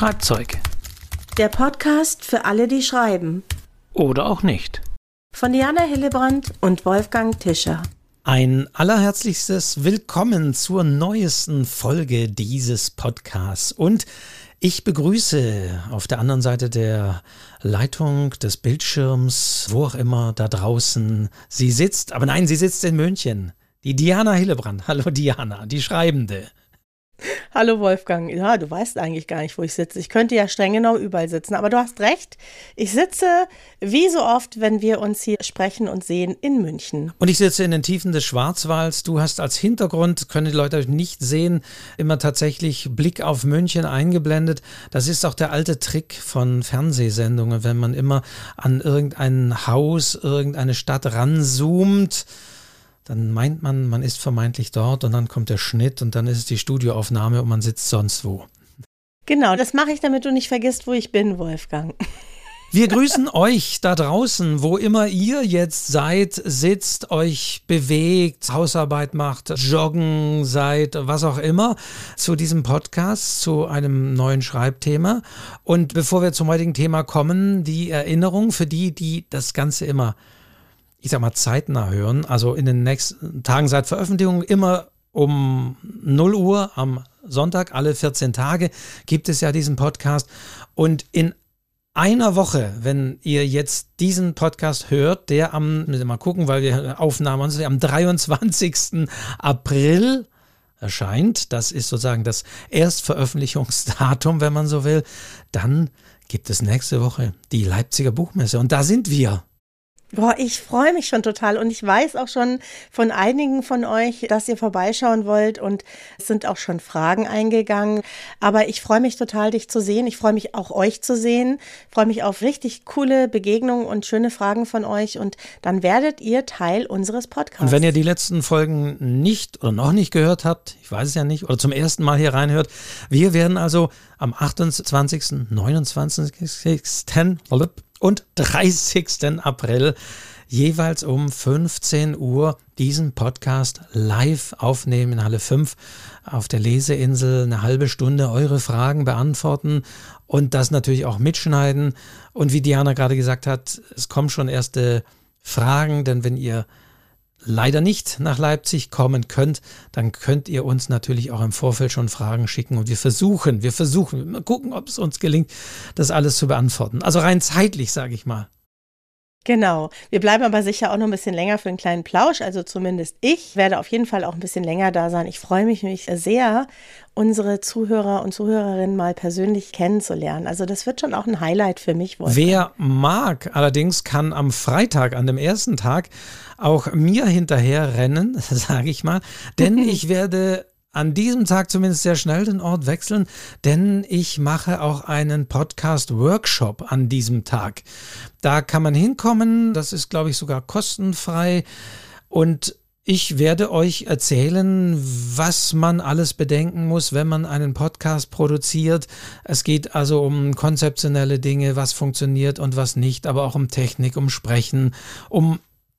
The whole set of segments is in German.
Schreibzeug. Der Podcast für alle, die schreiben. Oder auch nicht. Von Diana Hillebrand und Wolfgang Tischer. Ein allerherzlichstes Willkommen zur neuesten Folge dieses Podcasts. Und ich begrüße auf der anderen Seite der Leitung des Bildschirms, wo auch immer da draußen sie sitzt. Aber nein, sie sitzt in München. Die Diana Hillebrand. Hallo Diana, die Schreibende. Hallo Wolfgang. Ja, du weißt eigentlich gar nicht, wo ich sitze. Ich könnte ja streng genau überall sitzen, aber du hast recht. Ich sitze, wie so oft, wenn wir uns hier sprechen und sehen, in München. Und ich sitze in den Tiefen des Schwarzwalds. Du hast als Hintergrund, können die Leute nicht sehen, immer tatsächlich Blick auf München eingeblendet. Das ist auch der alte Trick von Fernsehsendungen, wenn man immer an irgendein Haus, irgendeine Stadt ranzoomt dann meint man, man ist vermeintlich dort und dann kommt der Schnitt und dann ist es die Studioaufnahme und man sitzt sonst wo. Genau, das mache ich, damit du nicht vergisst, wo ich bin, Wolfgang. Wir grüßen euch da draußen, wo immer ihr jetzt seid, sitzt, euch bewegt, Hausarbeit macht, joggen seid, was auch immer, zu diesem Podcast, zu einem neuen Schreibthema. Und bevor wir zum heutigen Thema kommen, die Erinnerung für die, die das Ganze immer ich sag mal, zeitnah hören. Also in den nächsten Tagen seit Veröffentlichung immer um 0 Uhr am Sonntag, alle 14 Tage gibt es ja diesen Podcast. Und in einer Woche, wenn ihr jetzt diesen Podcast hört, der am, müssen wir mal gucken, weil wir Aufnahmen am 23. April erscheint, das ist sozusagen das Erstveröffentlichungsdatum, wenn man so will, dann gibt es nächste Woche die Leipziger Buchmesse und da sind wir. Boah, ich freue mich schon total und ich weiß auch schon von einigen von euch, dass ihr vorbeischauen wollt und es sind auch schon Fragen eingegangen. Aber ich freue mich total, dich zu sehen. Ich freue mich auch euch zu sehen. Ich freue mich auf richtig coole Begegnungen und schöne Fragen von euch und dann werdet ihr Teil unseres Podcasts. Und wenn ihr die letzten Folgen nicht oder noch nicht gehört habt, ich weiß es ja nicht, oder zum ersten Mal hier reinhört, wir werden also am 28., 29 und 30. April jeweils um 15 Uhr diesen Podcast live aufnehmen in Halle 5 auf der Leseinsel eine halbe Stunde eure Fragen beantworten und das natürlich auch mitschneiden. Und wie Diana gerade gesagt hat, es kommen schon erste Fragen, denn wenn ihr leider nicht nach Leipzig kommen könnt, dann könnt ihr uns natürlich auch im Vorfeld schon Fragen schicken und wir versuchen, wir versuchen, mal gucken, ob es uns gelingt, das alles zu beantworten. Also rein zeitlich, sage ich mal. Genau. Wir bleiben aber sicher auch noch ein bisschen länger für einen kleinen Plausch. Also zumindest ich werde auf jeden Fall auch ein bisschen länger da sein. Ich freue mich nämlich sehr, unsere Zuhörer und Zuhörerinnen mal persönlich kennenzulernen. Also das wird schon auch ein Highlight für mich. Wolfgang. Wer mag, allerdings kann am Freitag, an dem ersten Tag, auch mir hinterher rennen, sage ich mal. Denn ich werde an diesem Tag zumindest sehr schnell den Ort wechseln, denn ich mache auch einen Podcast-Workshop an diesem Tag. Da kann man hinkommen, das ist, glaube ich, sogar kostenfrei und ich werde euch erzählen, was man alles bedenken muss, wenn man einen Podcast produziert. Es geht also um konzeptionelle Dinge, was funktioniert und was nicht, aber auch um Technik, um Sprechen, um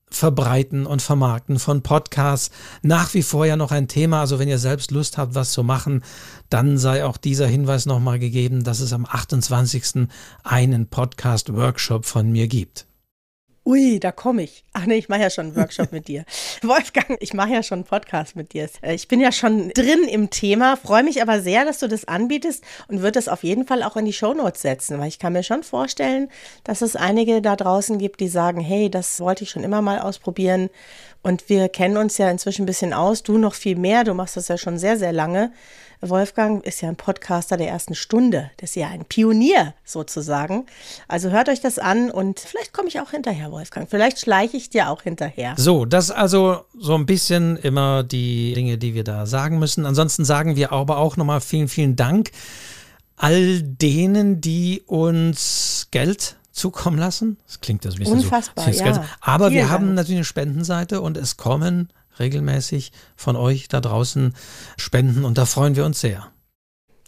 Verbreiten und Vermarkten von Podcasts nach wie vor ja noch ein Thema. Also wenn ihr selbst Lust habt, was zu machen, dann sei auch dieser Hinweis nochmal gegeben, dass es am 28. einen Podcast-Workshop von mir gibt. Ui, da komme ich. Ach nee, ich mache ja schon einen Workshop mit dir. Wolfgang, ich mache ja schon einen Podcast mit dir. Äh, ich bin ja schon drin im Thema, freue mich aber sehr, dass du das anbietest und würde es auf jeden Fall auch in die Shownotes setzen, weil ich kann mir schon vorstellen, dass es einige da draußen gibt, die sagen, hey, das wollte ich schon immer mal ausprobieren. Und wir kennen uns ja inzwischen ein bisschen aus, du noch viel mehr, du machst das ja schon sehr, sehr lange. Wolfgang ist ja ein Podcaster der ersten Stunde. Das ist ja ein Pionier sozusagen. Also hört euch das an und vielleicht komme ich auch hinterher, Wolfgang. Vielleicht schleiche ich dir auch hinterher. So, das also so ein bisschen immer die Dinge, die wir da sagen müssen. Ansonsten sagen wir aber auch nochmal vielen, vielen Dank all denen, die uns Geld zukommen lassen. Das klingt das ein bisschen Unfassbar, so. Ja. Aber Vielen wir haben Dank. natürlich eine Spendenseite und es kommen regelmäßig von euch da draußen spenden und da freuen wir uns sehr.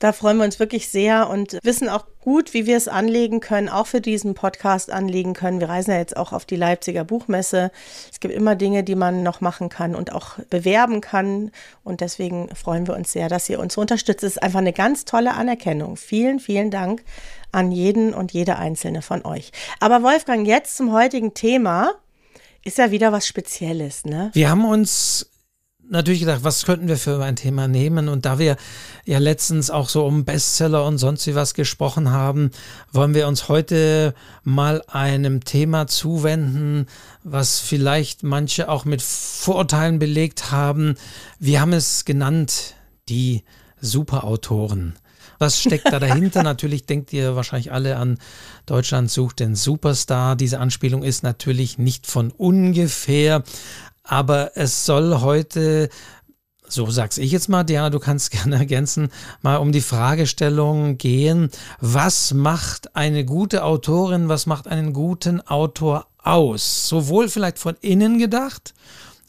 Da freuen wir uns wirklich sehr und wissen auch gut, wie wir es anlegen können, auch für diesen Podcast anlegen können. Wir reisen ja jetzt auch auf die Leipziger Buchmesse. Es gibt immer Dinge, die man noch machen kann und auch bewerben kann. Und deswegen freuen wir uns sehr, dass ihr uns unterstützt. Es ist einfach eine ganz tolle Anerkennung. Vielen, vielen Dank an jeden und jede einzelne von euch. Aber Wolfgang, jetzt zum heutigen Thema. Ist ja wieder was Spezielles, ne? Wir haben uns natürlich gedacht, was könnten wir für ein Thema nehmen? Und da wir ja letztens auch so um Bestseller und sonst wie was gesprochen haben, wollen wir uns heute mal einem Thema zuwenden, was vielleicht manche auch mit Vorurteilen belegt haben. Wir haben es genannt, die Superautoren. Was steckt da dahinter? natürlich denkt ihr wahrscheinlich alle an Deutschland sucht den Superstar. Diese Anspielung ist natürlich nicht von ungefähr, aber es soll heute so sag's ich jetzt mal, Diana, du kannst gerne ergänzen, mal um die Fragestellung gehen, was macht eine gute Autorin, was macht einen guten Autor aus? Sowohl vielleicht von innen gedacht,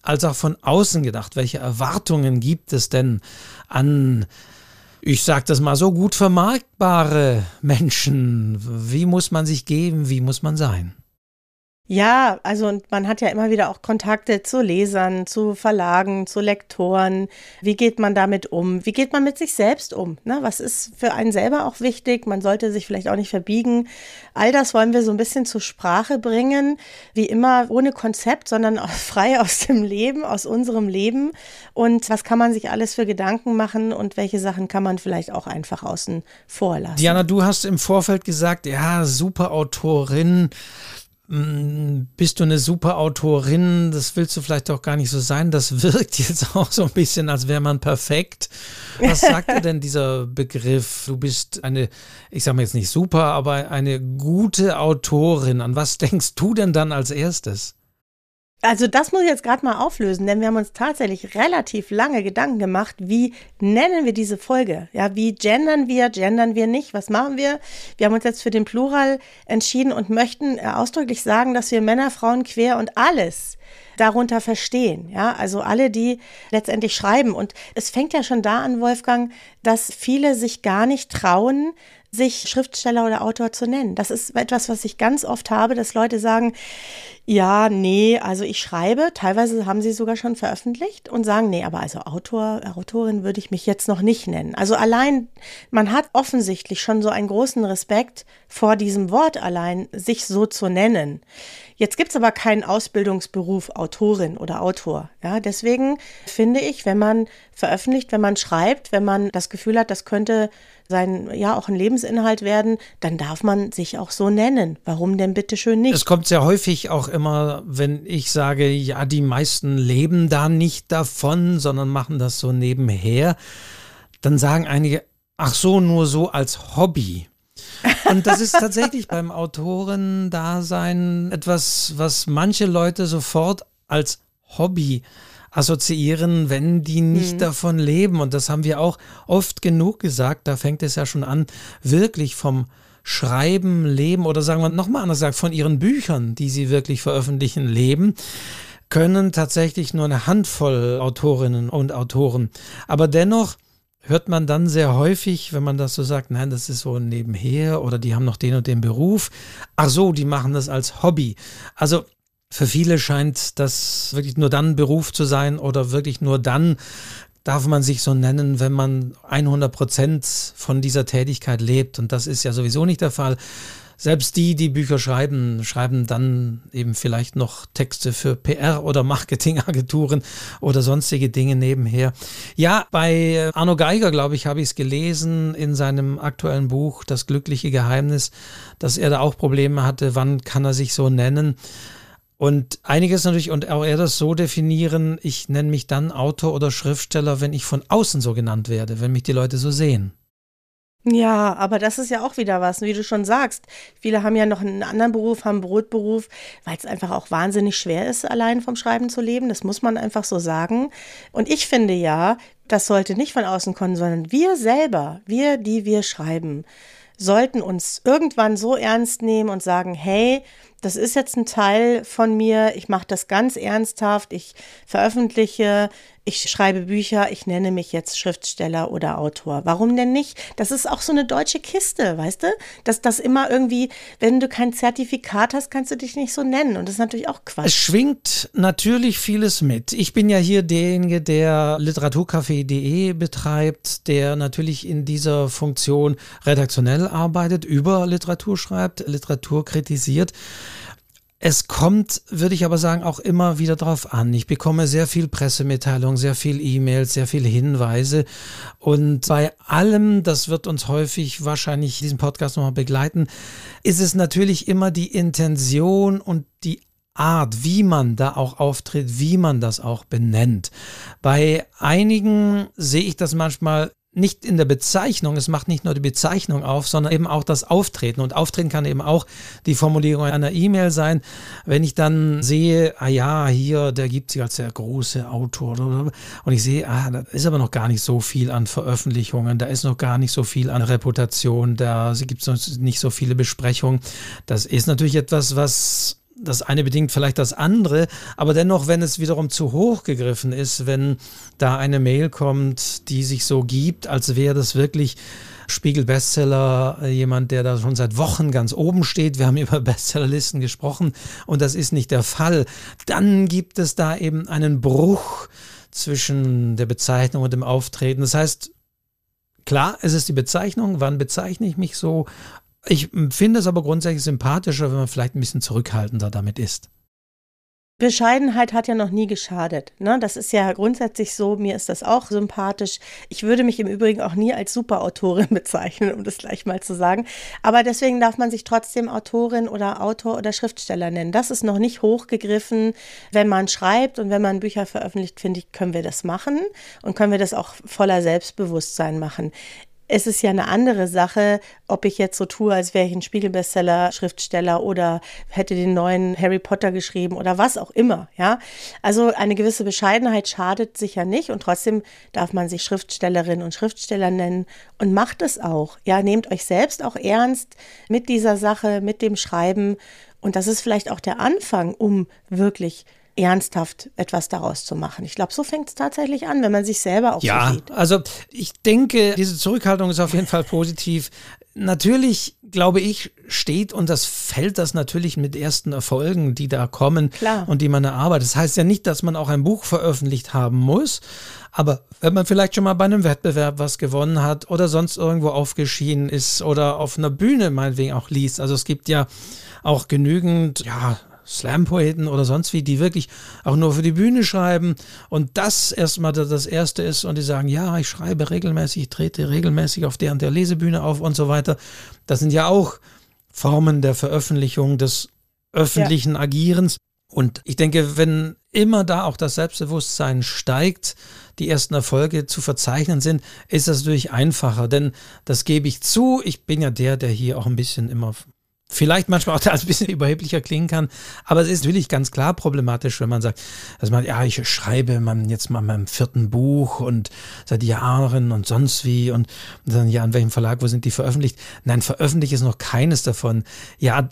als auch von außen gedacht. Welche Erwartungen gibt es denn an, ich sag das mal so, gut vermarktbare Menschen? Wie muss man sich geben? Wie muss man sein? Ja, also und man hat ja immer wieder auch Kontakte zu Lesern, zu Verlagen, zu Lektoren. Wie geht man damit um? Wie geht man mit sich selbst um? Ne? Was ist für einen selber auch wichtig? Man sollte sich vielleicht auch nicht verbiegen. All das wollen wir so ein bisschen zur Sprache bringen. Wie immer ohne Konzept, sondern auch frei aus dem Leben, aus unserem Leben. Und was kann man sich alles für Gedanken machen und welche Sachen kann man vielleicht auch einfach außen vor lassen? Diana, du hast im Vorfeld gesagt, ja, super Autorin bist du eine super Autorin, das willst du vielleicht auch gar nicht so sein. Das wirkt jetzt auch so ein bisschen, als wäre man perfekt. Was sagt dir denn dieser Begriff? Du bist eine, ich sage mal jetzt nicht super, aber eine gute Autorin. An was denkst du denn dann als erstes? Also das muss ich jetzt gerade mal auflösen, denn wir haben uns tatsächlich relativ lange Gedanken gemacht, wie nennen wir diese Folge? Ja, wie gendern wir, gendern wir nicht? Was machen wir? Wir haben uns jetzt für den Plural entschieden und möchten äh, ausdrücklich sagen, dass wir Männer, Frauen, quer und alles darunter verstehen. Ja, also alle, die letztendlich schreiben. Und es fängt ja schon da an, Wolfgang, dass viele sich gar nicht trauen, sich Schriftsteller oder Autor zu nennen. Das ist etwas, was ich ganz oft habe, dass Leute sagen, ja, nee, also ich schreibe, teilweise haben sie sogar schon veröffentlicht und sagen, nee, aber also Autor, Autorin würde ich mich jetzt noch nicht nennen. Also allein, man hat offensichtlich schon so einen großen Respekt vor diesem Wort allein, sich so zu nennen. Jetzt gibt's aber keinen Ausbildungsberuf Autorin oder Autor. Ja, deswegen finde ich, wenn man veröffentlicht, wenn man schreibt, wenn man das Gefühl hat, das könnte sein, ja, auch ein Lebensinhalt werden, dann darf man sich auch so nennen. Warum denn bitte schön nicht? Es kommt sehr häufig auch immer, wenn ich sage, ja, die meisten leben da nicht davon, sondern machen das so nebenher, dann sagen einige, ach so, nur so als Hobby. Und das ist tatsächlich beim Autorendasein etwas, was manche Leute sofort als Hobby assoziieren, wenn die nicht mhm. davon leben. Und das haben wir auch oft genug gesagt. Da fängt es ja schon an, wirklich vom Schreiben, Leben oder sagen wir nochmal anders gesagt, von ihren Büchern, die sie wirklich veröffentlichen, leben können tatsächlich nur eine Handvoll Autorinnen und Autoren. Aber dennoch hört man dann sehr häufig, wenn man das so sagt, nein, das ist so nebenher oder die haben noch den und den Beruf. Ach so, die machen das als Hobby. Also für viele scheint das wirklich nur dann Beruf zu sein oder wirklich nur dann darf man sich so nennen, wenn man 100 Prozent von dieser Tätigkeit lebt. Und das ist ja sowieso nicht der Fall. Selbst die, die Bücher schreiben, schreiben dann eben vielleicht noch Texte für PR oder Marketingagenturen oder sonstige Dinge nebenher. Ja, bei Arno Geiger, glaube ich, habe ich es gelesen in seinem aktuellen Buch Das glückliche Geheimnis, dass er da auch Probleme hatte, wann kann er sich so nennen. Und einiges natürlich, und auch er das so definieren, ich nenne mich dann Autor oder Schriftsteller, wenn ich von außen so genannt werde, wenn mich die Leute so sehen. Ja, aber das ist ja auch wieder was, wie du schon sagst. Viele haben ja noch einen anderen Beruf, haben einen Brotberuf, weil es einfach auch wahnsinnig schwer ist, allein vom Schreiben zu leben. Das muss man einfach so sagen. Und ich finde ja, das sollte nicht von außen kommen, sondern wir selber, wir, die wir schreiben, sollten uns irgendwann so ernst nehmen und sagen, hey, das ist jetzt ein Teil von mir, ich mache das ganz ernsthaft, ich veröffentliche, ich schreibe Bücher, ich nenne mich jetzt Schriftsteller oder Autor. Warum denn nicht? Das ist auch so eine deutsche Kiste, weißt du? Dass das immer irgendwie, wenn du kein Zertifikat hast, kannst du dich nicht so nennen. Und das ist natürlich auch Quatsch. Es schwingt natürlich vieles mit. Ich bin ja hier derjenige, der literaturcafé.de betreibt, der natürlich in dieser Funktion redaktionell arbeitet, über Literatur schreibt, Literatur kritisiert. Es kommt, würde ich aber sagen, auch immer wieder drauf an. Ich bekomme sehr viel Pressemitteilungen, sehr viel E-Mails, sehr viele Hinweise. Und bei allem, das wird uns häufig wahrscheinlich diesen Podcast nochmal begleiten, ist es natürlich immer die Intention und die Art, wie man da auch auftritt, wie man das auch benennt. Bei einigen sehe ich das manchmal nicht in der Bezeichnung, es macht nicht nur die Bezeichnung auf, sondern eben auch das Auftreten. Und Auftreten kann eben auch die Formulierung einer E-Mail sein. Wenn ich dann sehe, ah ja, hier, der gibt sich als der große Autor und ich sehe, ah, da ist aber noch gar nicht so viel an Veröffentlichungen, da ist noch gar nicht so viel an Reputation, da gibt es nicht so viele Besprechungen. Das ist natürlich etwas, was das eine bedingt vielleicht das andere, aber dennoch, wenn es wiederum zu hoch gegriffen ist, wenn da eine Mail kommt, die sich so gibt, als wäre das wirklich Spiegel-Bestseller, äh, jemand, der da schon seit Wochen ganz oben steht. Wir haben über Bestsellerlisten gesprochen und das ist nicht der Fall. Dann gibt es da eben einen Bruch zwischen der Bezeichnung und dem Auftreten. Das heißt, Klar, es ist die Bezeichnung, wann bezeichne ich mich so ich finde es aber grundsätzlich sympathischer, wenn man vielleicht ein bisschen zurückhaltender damit ist. Bescheidenheit hat ja noch nie geschadet. Ne? Das ist ja grundsätzlich so, mir ist das auch sympathisch. Ich würde mich im Übrigen auch nie als Superautorin bezeichnen, um das gleich mal zu sagen. Aber deswegen darf man sich trotzdem Autorin oder Autor oder Schriftsteller nennen. Das ist noch nicht hochgegriffen. Wenn man schreibt und wenn man Bücher veröffentlicht, finde ich, können wir das machen und können wir das auch voller Selbstbewusstsein machen es ist ja eine andere Sache, ob ich jetzt so tue, als wäre ich ein Spiegelbestseller, Schriftsteller oder hätte den neuen Harry Potter geschrieben oder was auch immer, ja. Also eine gewisse Bescheidenheit schadet sicher nicht und trotzdem darf man sich Schriftstellerin und Schriftsteller nennen und macht es auch. Ja, nehmt euch selbst auch ernst mit dieser Sache, mit dem Schreiben und das ist vielleicht auch der Anfang, um wirklich ernsthaft etwas daraus zu machen. Ich glaube, so fängt es tatsächlich an, wenn man sich selber auch ja, so sieht. Ja, also ich denke, diese Zurückhaltung ist auf jeden Fall positiv. Natürlich, glaube ich, steht und das fällt das natürlich mit ersten Erfolgen, die da kommen Klar. und die man erarbeitet. Das heißt ja nicht, dass man auch ein Buch veröffentlicht haben muss, aber wenn man vielleicht schon mal bei einem Wettbewerb was gewonnen hat oder sonst irgendwo aufgeschieden ist oder auf einer Bühne meinetwegen auch liest. Also es gibt ja auch genügend, ja, Slam-Poeten oder sonst wie, die wirklich auch nur für die Bühne schreiben und das erstmal das Erste ist und die sagen, ja, ich schreibe regelmäßig, ich trete regelmäßig auf der und der Lesebühne auf und so weiter. Das sind ja auch Formen der Veröffentlichung des öffentlichen ja. Agierens. Und ich denke, wenn immer da auch das Selbstbewusstsein steigt, die ersten Erfolge zu verzeichnen sind, ist das natürlich einfacher. Denn das gebe ich zu. Ich bin ja der, der hier auch ein bisschen immer vielleicht manchmal auch ein bisschen überheblicher klingen kann. Aber es ist natürlich ganz klar problematisch, wenn man sagt, dass man, ja, ich schreibe man jetzt mal meinem vierten Buch und seit Jahren und sonst wie und, und dann, ja, an welchem Verlag, wo sind die veröffentlicht? Nein, veröffentlicht ist noch keines davon. Ja,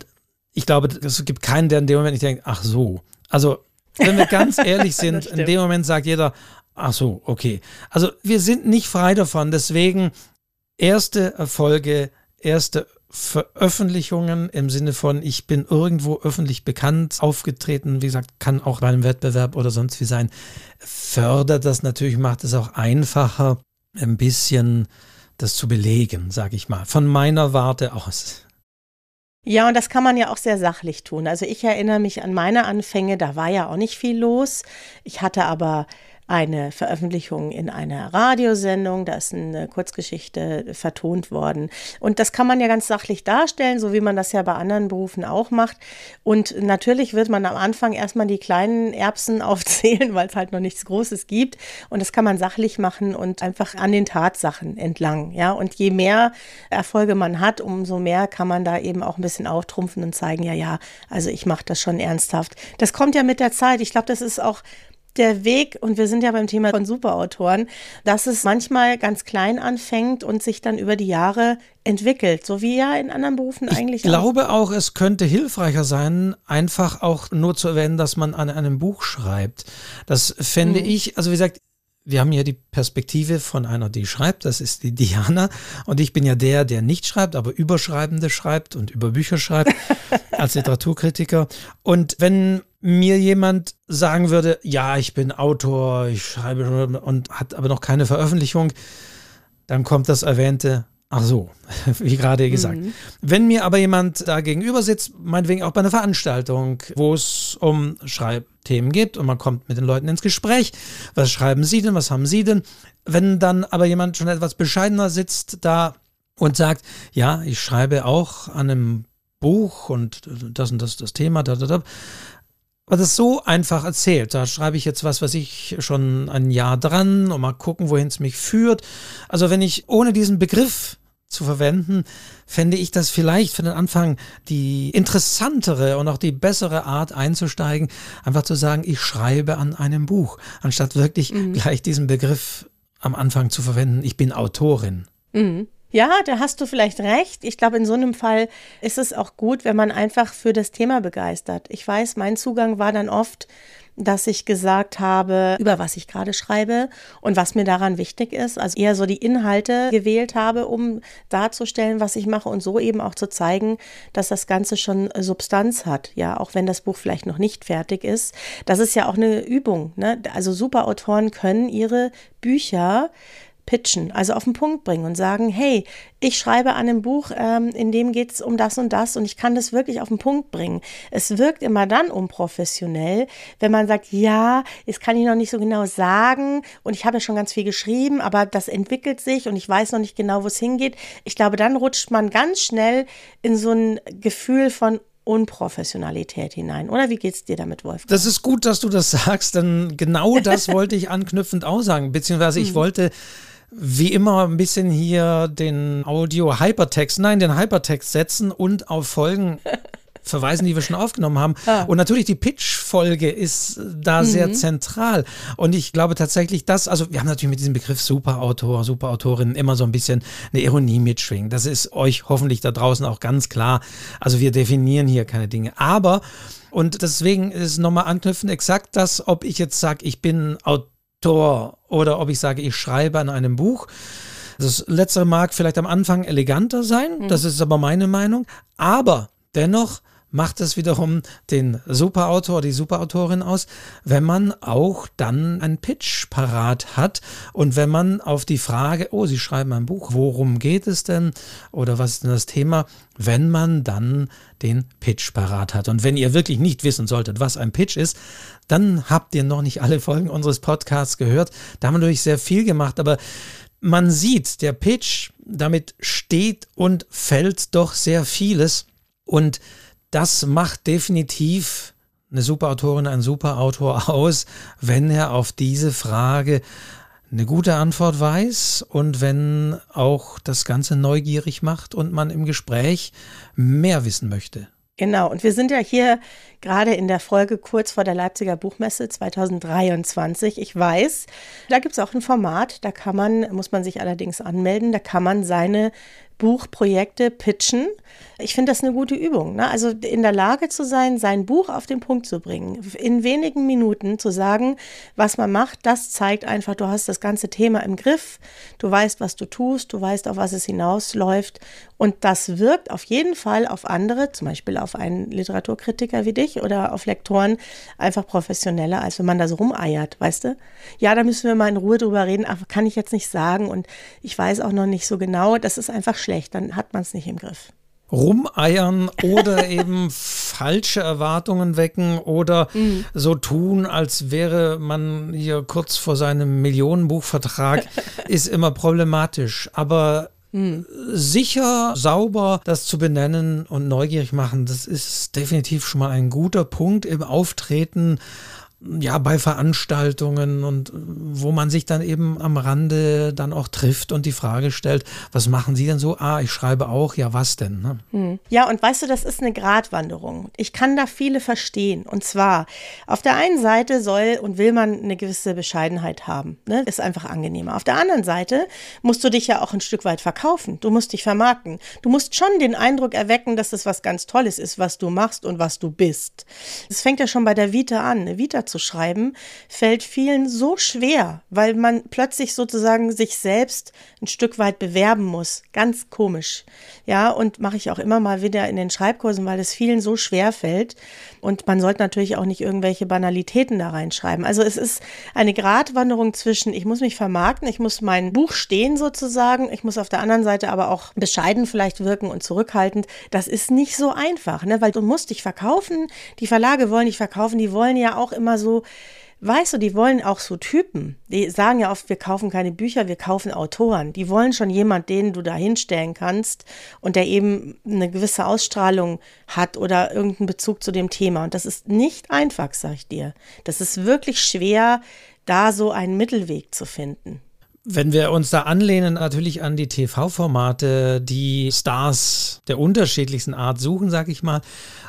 ich glaube, es gibt keinen, der in dem Moment nicht denkt, ach so. Also, wenn wir ganz ehrlich sind, in dem Moment sagt jeder, ach so, okay. Also, wir sind nicht frei davon. Deswegen erste Erfolge, erste Veröffentlichungen im Sinne von, ich bin irgendwo öffentlich bekannt aufgetreten, wie gesagt, kann auch bei einem Wettbewerb oder sonst wie sein, fördert das natürlich, macht es auch einfacher, ein bisschen das zu belegen, sage ich mal, von meiner Warte aus. Ja, und das kann man ja auch sehr sachlich tun. Also ich erinnere mich an meine Anfänge, da war ja auch nicht viel los. Ich hatte aber eine Veröffentlichung in einer Radiosendung, da ist eine Kurzgeschichte vertont worden. Und das kann man ja ganz sachlich darstellen, so wie man das ja bei anderen Berufen auch macht. Und natürlich wird man am Anfang erstmal die kleinen Erbsen aufzählen, weil es halt noch nichts Großes gibt. Und das kann man sachlich machen und einfach an den Tatsachen entlang. Ja, und je mehr Erfolge man hat, umso mehr kann man da eben auch ein bisschen auftrumpfen und zeigen, ja, ja, also ich mache das schon ernsthaft. Das kommt ja mit der Zeit. Ich glaube, das ist auch der Weg, und wir sind ja beim Thema von Superautoren, dass es manchmal ganz klein anfängt und sich dann über die Jahre entwickelt, so wie ja in anderen Berufen eigentlich. Ich glaube auch. auch, es könnte hilfreicher sein, einfach auch nur zu erwähnen, dass man an einem Buch schreibt. Das fände mhm. ich, also wie gesagt, wir haben hier die Perspektive von einer, die schreibt, das ist die Diana. Und ich bin ja der, der nicht schreibt, aber Überschreibende schreibt und über Bücher schreibt als Literaturkritiker. Und wenn mir jemand sagen würde, ja, ich bin Autor, ich schreibe und hat aber noch keine Veröffentlichung, dann kommt das erwähnte Ach so, wie gerade gesagt. Mhm. Wenn mir aber jemand da gegenüber sitzt, meinetwegen auch bei einer Veranstaltung, wo es um Schreibthemen geht und man kommt mit den Leuten ins Gespräch, was schreiben sie denn, was haben sie denn? Wenn dann aber jemand schon etwas bescheidener sitzt da und sagt, ja, ich schreibe auch an einem Buch und das und das das Thema, da, da, da, aber das so einfach erzählt. Da schreibe ich jetzt was, was ich schon ein Jahr dran und mal gucken, wohin es mich führt. Also wenn ich ohne diesen Begriff zu verwenden, fände ich das vielleicht für den Anfang die interessantere und auch die bessere Art einzusteigen, einfach zu sagen, ich schreibe an einem Buch, anstatt wirklich mhm. gleich diesen Begriff am Anfang zu verwenden, ich bin Autorin. Mhm. Ja, da hast du vielleicht recht. Ich glaube, in so einem Fall ist es auch gut, wenn man einfach für das Thema begeistert. Ich weiß, mein Zugang war dann oft, dass ich gesagt habe, über was ich gerade schreibe und was mir daran wichtig ist. Also eher so die Inhalte gewählt habe, um darzustellen, was ich mache und so eben auch zu zeigen, dass das Ganze schon Substanz hat. Ja, auch wenn das Buch vielleicht noch nicht fertig ist. Das ist ja auch eine Übung. Ne? Also Superautoren können ihre Bücher pitchen, also auf den Punkt bringen und sagen, hey, ich schreibe an einem Buch, ähm, in dem geht es um das und das und ich kann das wirklich auf den Punkt bringen. Es wirkt immer dann unprofessionell, wenn man sagt, ja, das kann ich noch nicht so genau sagen und ich habe ja schon ganz viel geschrieben, aber das entwickelt sich und ich weiß noch nicht genau, wo es hingeht. Ich glaube, dann rutscht man ganz schnell in so ein Gefühl von Unprofessionalität hinein. Oder wie geht es dir damit, Wolf? Das ist gut, dass du das sagst, denn genau das wollte ich anknüpfend auch sagen. Beziehungsweise ich mhm. wollte wie immer ein bisschen hier den Audio-Hypertext, nein, den Hypertext setzen und auf Folgen verweisen, die wir schon aufgenommen haben. Ah. Und natürlich die Pitch-Folge ist da mhm. sehr zentral. Und ich glaube tatsächlich, dass, also wir haben natürlich mit diesem Begriff Superautor, Superautorin immer so ein bisschen eine Ironie mitschwingen. Das ist euch hoffentlich da draußen auch ganz klar. Also wir definieren hier keine Dinge. Aber, und deswegen ist nochmal anknüpfen, exakt das, ob ich jetzt sage, ich bin Autor, Autor oder ob ich sage, ich schreibe an einem Buch. Das letztere mag vielleicht am Anfang eleganter sein, mhm. das ist aber meine Meinung, aber dennoch macht es wiederum den Superautor, die Superautorin aus, wenn man auch dann einen Pitch parat hat und wenn man auf die Frage, oh, Sie schreiben ein Buch, worum geht es denn oder was ist denn das Thema, wenn man dann den Pitch parat hat. Und wenn ihr wirklich nicht wissen solltet, was ein Pitch ist, dann habt ihr noch nicht alle Folgen unseres Podcasts gehört. Da haben wir natürlich sehr viel gemacht, aber man sieht, der Pitch, damit steht und fällt doch sehr vieles. Und das macht definitiv eine Superautorin, ein Superautor aus, wenn er auf diese Frage eine gute Antwort weiß und wenn auch das Ganze neugierig macht und man im Gespräch mehr wissen möchte. Genau, und wir sind ja hier gerade in der Folge kurz vor der Leipziger Buchmesse 2023. Ich weiß, da gibt es auch ein Format, da kann man, muss man sich allerdings anmelden, da kann man seine Buchprojekte pitchen. Ich finde das eine gute Übung. Ne? Also in der Lage zu sein, sein Buch auf den Punkt zu bringen, in wenigen Minuten zu sagen, was man macht, das zeigt einfach, du hast das ganze Thema im Griff, du weißt, was du tust, du weißt, auf was es hinausläuft. Und das wirkt auf jeden Fall auf andere, zum Beispiel auf einen Literaturkritiker wie dich oder auf Lektoren, einfach professioneller, als wenn man da so rumeiert, weißt du? Ja, da müssen wir mal in Ruhe drüber reden, aber kann ich jetzt nicht sagen und ich weiß auch noch nicht so genau. Das ist einfach schlecht, dann hat man es nicht im Griff rumeiern oder eben falsche Erwartungen wecken oder mhm. so tun, als wäre man hier kurz vor seinem Millionenbuchvertrag, ist immer problematisch. Aber mhm. sicher, sauber das zu benennen und neugierig machen, das ist definitiv schon mal ein guter Punkt im Auftreten ja, bei Veranstaltungen und wo man sich dann eben am Rande dann auch trifft und die Frage stellt, was machen Sie denn so? Ah, ich schreibe auch, ja, was denn? Ne? Hm. Ja, und weißt du, das ist eine Gratwanderung. Ich kann da viele verstehen. Und zwar, auf der einen Seite soll und will man eine gewisse Bescheidenheit haben. Ne? Ist einfach angenehmer. Auf der anderen Seite musst du dich ja auch ein Stück weit verkaufen. Du musst dich vermarkten. Du musst schon den Eindruck erwecken, dass das was ganz Tolles ist, was du machst und was du bist. Es fängt ja schon bei der Vita an. Eine Vita zu zu schreiben, fällt vielen so schwer, weil man plötzlich sozusagen sich selbst ein Stück weit bewerben muss. Ganz komisch. Ja, und mache ich auch immer mal wieder in den Schreibkursen, weil es vielen so schwer fällt. Und man sollte natürlich auch nicht irgendwelche Banalitäten da reinschreiben. Also es ist eine Gratwanderung zwischen, ich muss mich vermarkten, ich muss mein Buch stehen sozusagen, ich muss auf der anderen Seite aber auch bescheiden vielleicht wirken und zurückhaltend. Das ist nicht so einfach, ne? weil du musst dich verkaufen. Die Verlage wollen dich verkaufen, die wollen ja auch immer so, Weißt du, die wollen auch so Typen. Die sagen ja oft, wir kaufen keine Bücher, wir kaufen Autoren. Die wollen schon jemand, den du da hinstellen kannst und der eben eine gewisse Ausstrahlung hat oder irgendeinen Bezug zu dem Thema. Und das ist nicht einfach, sag ich dir. Das ist wirklich schwer, da so einen Mittelweg zu finden. Wenn wir uns da anlehnen, natürlich an die TV-Formate, die Stars der unterschiedlichsten Art suchen, sag ich mal,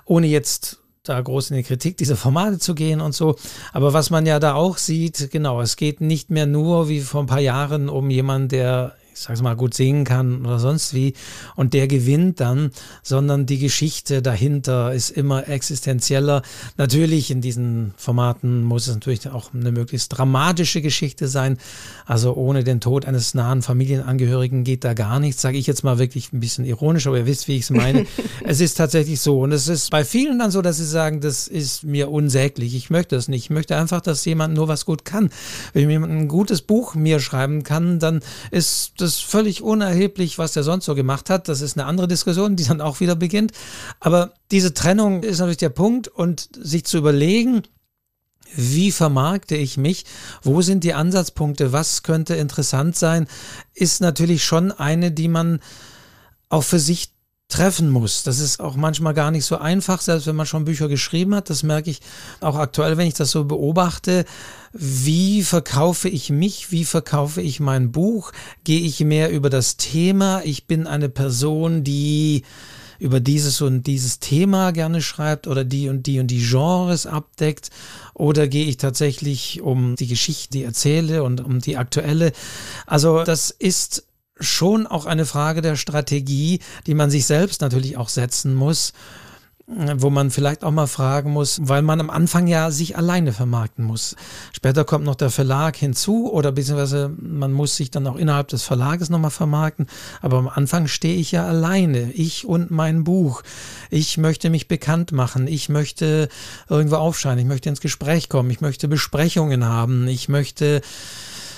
ohne jetzt da groß in die Kritik dieser Formate zu gehen und so. Aber was man ja da auch sieht, genau, es geht nicht mehr nur wie vor ein paar Jahren um jemanden, der ich sag's mal, gut singen kann oder sonst wie und der gewinnt dann, sondern die Geschichte dahinter ist immer existenzieller. Natürlich in diesen Formaten muss es natürlich auch eine möglichst dramatische Geschichte sein. Also ohne den Tod eines nahen Familienangehörigen geht da gar nichts, sage ich jetzt mal wirklich ein bisschen ironisch, aber ihr wisst, wie ich es meine. es ist tatsächlich so und es ist bei vielen dann so, dass sie sagen, das ist mir unsäglich, ich möchte das nicht. Ich möchte einfach, dass jemand nur was gut kann. Wenn jemand ein gutes Buch mir schreiben kann, dann ist das völlig unerheblich, was der sonst so gemacht hat. Das ist eine andere Diskussion, die dann auch wieder beginnt. Aber diese Trennung ist natürlich der Punkt und sich zu überlegen, wie vermarkte ich mich? Wo sind die Ansatzpunkte? Was könnte interessant sein? Ist natürlich schon eine, die man auch für sich treffen muss. Das ist auch manchmal gar nicht so einfach, selbst wenn man schon Bücher geschrieben hat. Das merke ich auch aktuell, wenn ich das so beobachte. Wie verkaufe ich mich? Wie verkaufe ich mein Buch? Gehe ich mehr über das Thema? Ich bin eine Person, die über dieses und dieses Thema gerne schreibt oder die und die und die Genres abdeckt? Oder gehe ich tatsächlich um die Geschichte, die erzähle und um die aktuelle? Also das ist schon auch eine Frage der Strategie, die man sich selbst natürlich auch setzen muss, wo man vielleicht auch mal fragen muss, weil man am Anfang ja sich alleine vermarkten muss. Später kommt noch der Verlag hinzu oder beziehungsweise man muss sich dann auch innerhalb des Verlages nochmal vermarkten. Aber am Anfang stehe ich ja alleine, ich und mein Buch. Ich möchte mich bekannt machen, ich möchte irgendwo aufscheinen, ich möchte ins Gespräch kommen, ich möchte Besprechungen haben, ich möchte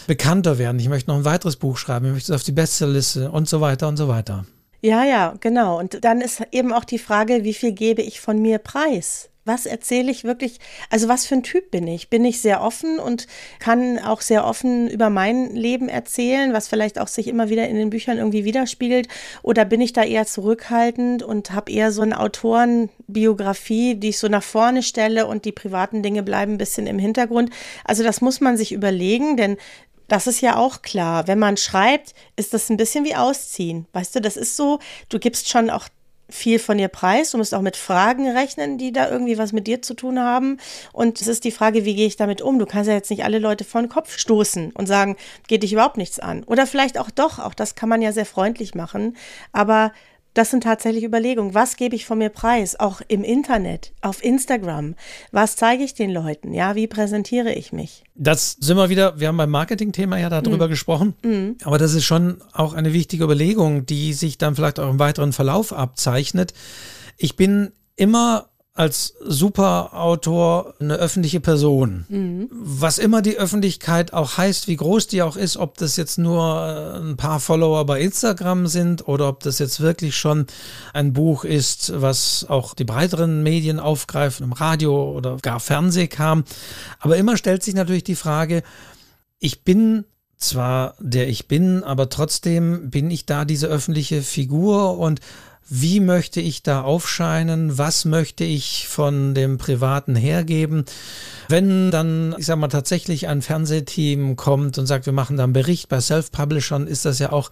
bekannter werden, ich möchte noch ein weiteres Buch schreiben, ich möchte es auf die Bestsellerliste und so weiter und so weiter. Ja, ja, genau. Und dann ist eben auch die Frage, wie viel gebe ich von mir preis? Was erzähle ich wirklich? Also was für ein Typ bin ich? Bin ich sehr offen und kann auch sehr offen über mein Leben erzählen, was vielleicht auch sich immer wieder in den Büchern irgendwie widerspiegelt? Oder bin ich da eher zurückhaltend und habe eher so eine Autorenbiografie, die ich so nach vorne stelle und die privaten Dinge bleiben ein bisschen im Hintergrund? Also das muss man sich überlegen, denn das ist ja auch klar. Wenn man schreibt, ist das ein bisschen wie Ausziehen. Weißt du, das ist so, du gibst schon auch viel von dir preis. Du musst auch mit Fragen rechnen, die da irgendwie was mit dir zu tun haben. Und es ist die Frage, wie gehe ich damit um? Du kannst ja jetzt nicht alle Leute vor den Kopf stoßen und sagen, geht dich überhaupt nichts an. Oder vielleicht auch doch, auch das kann man ja sehr freundlich machen. Aber das sind tatsächlich Überlegungen. Was gebe ich von mir preis? Auch im Internet, auf Instagram. Was zeige ich den Leuten? Ja, wie präsentiere ich mich? Das sind wir wieder, wir haben beim Marketing-Thema ja darüber mhm. gesprochen. Mhm. Aber das ist schon auch eine wichtige Überlegung, die sich dann vielleicht auch im weiteren Verlauf abzeichnet. Ich bin immer als Superautor eine öffentliche Person. Mhm. Was immer die Öffentlichkeit auch heißt, wie groß die auch ist, ob das jetzt nur äh, ein paar Follower bei Instagram sind oder ob das jetzt wirklich schon ein Buch ist, was auch die breiteren Medien aufgreifen, im Radio oder gar Fernseh kam. Aber immer stellt sich natürlich die Frage, ich bin zwar der ich bin, aber trotzdem bin ich da diese öffentliche Figur und wie möchte ich da aufscheinen, was möchte ich von dem Privaten hergeben. Wenn dann, ich sag mal, tatsächlich ein Fernsehteam kommt und sagt, wir machen da einen Bericht bei Self-Publishern, ist das ja auch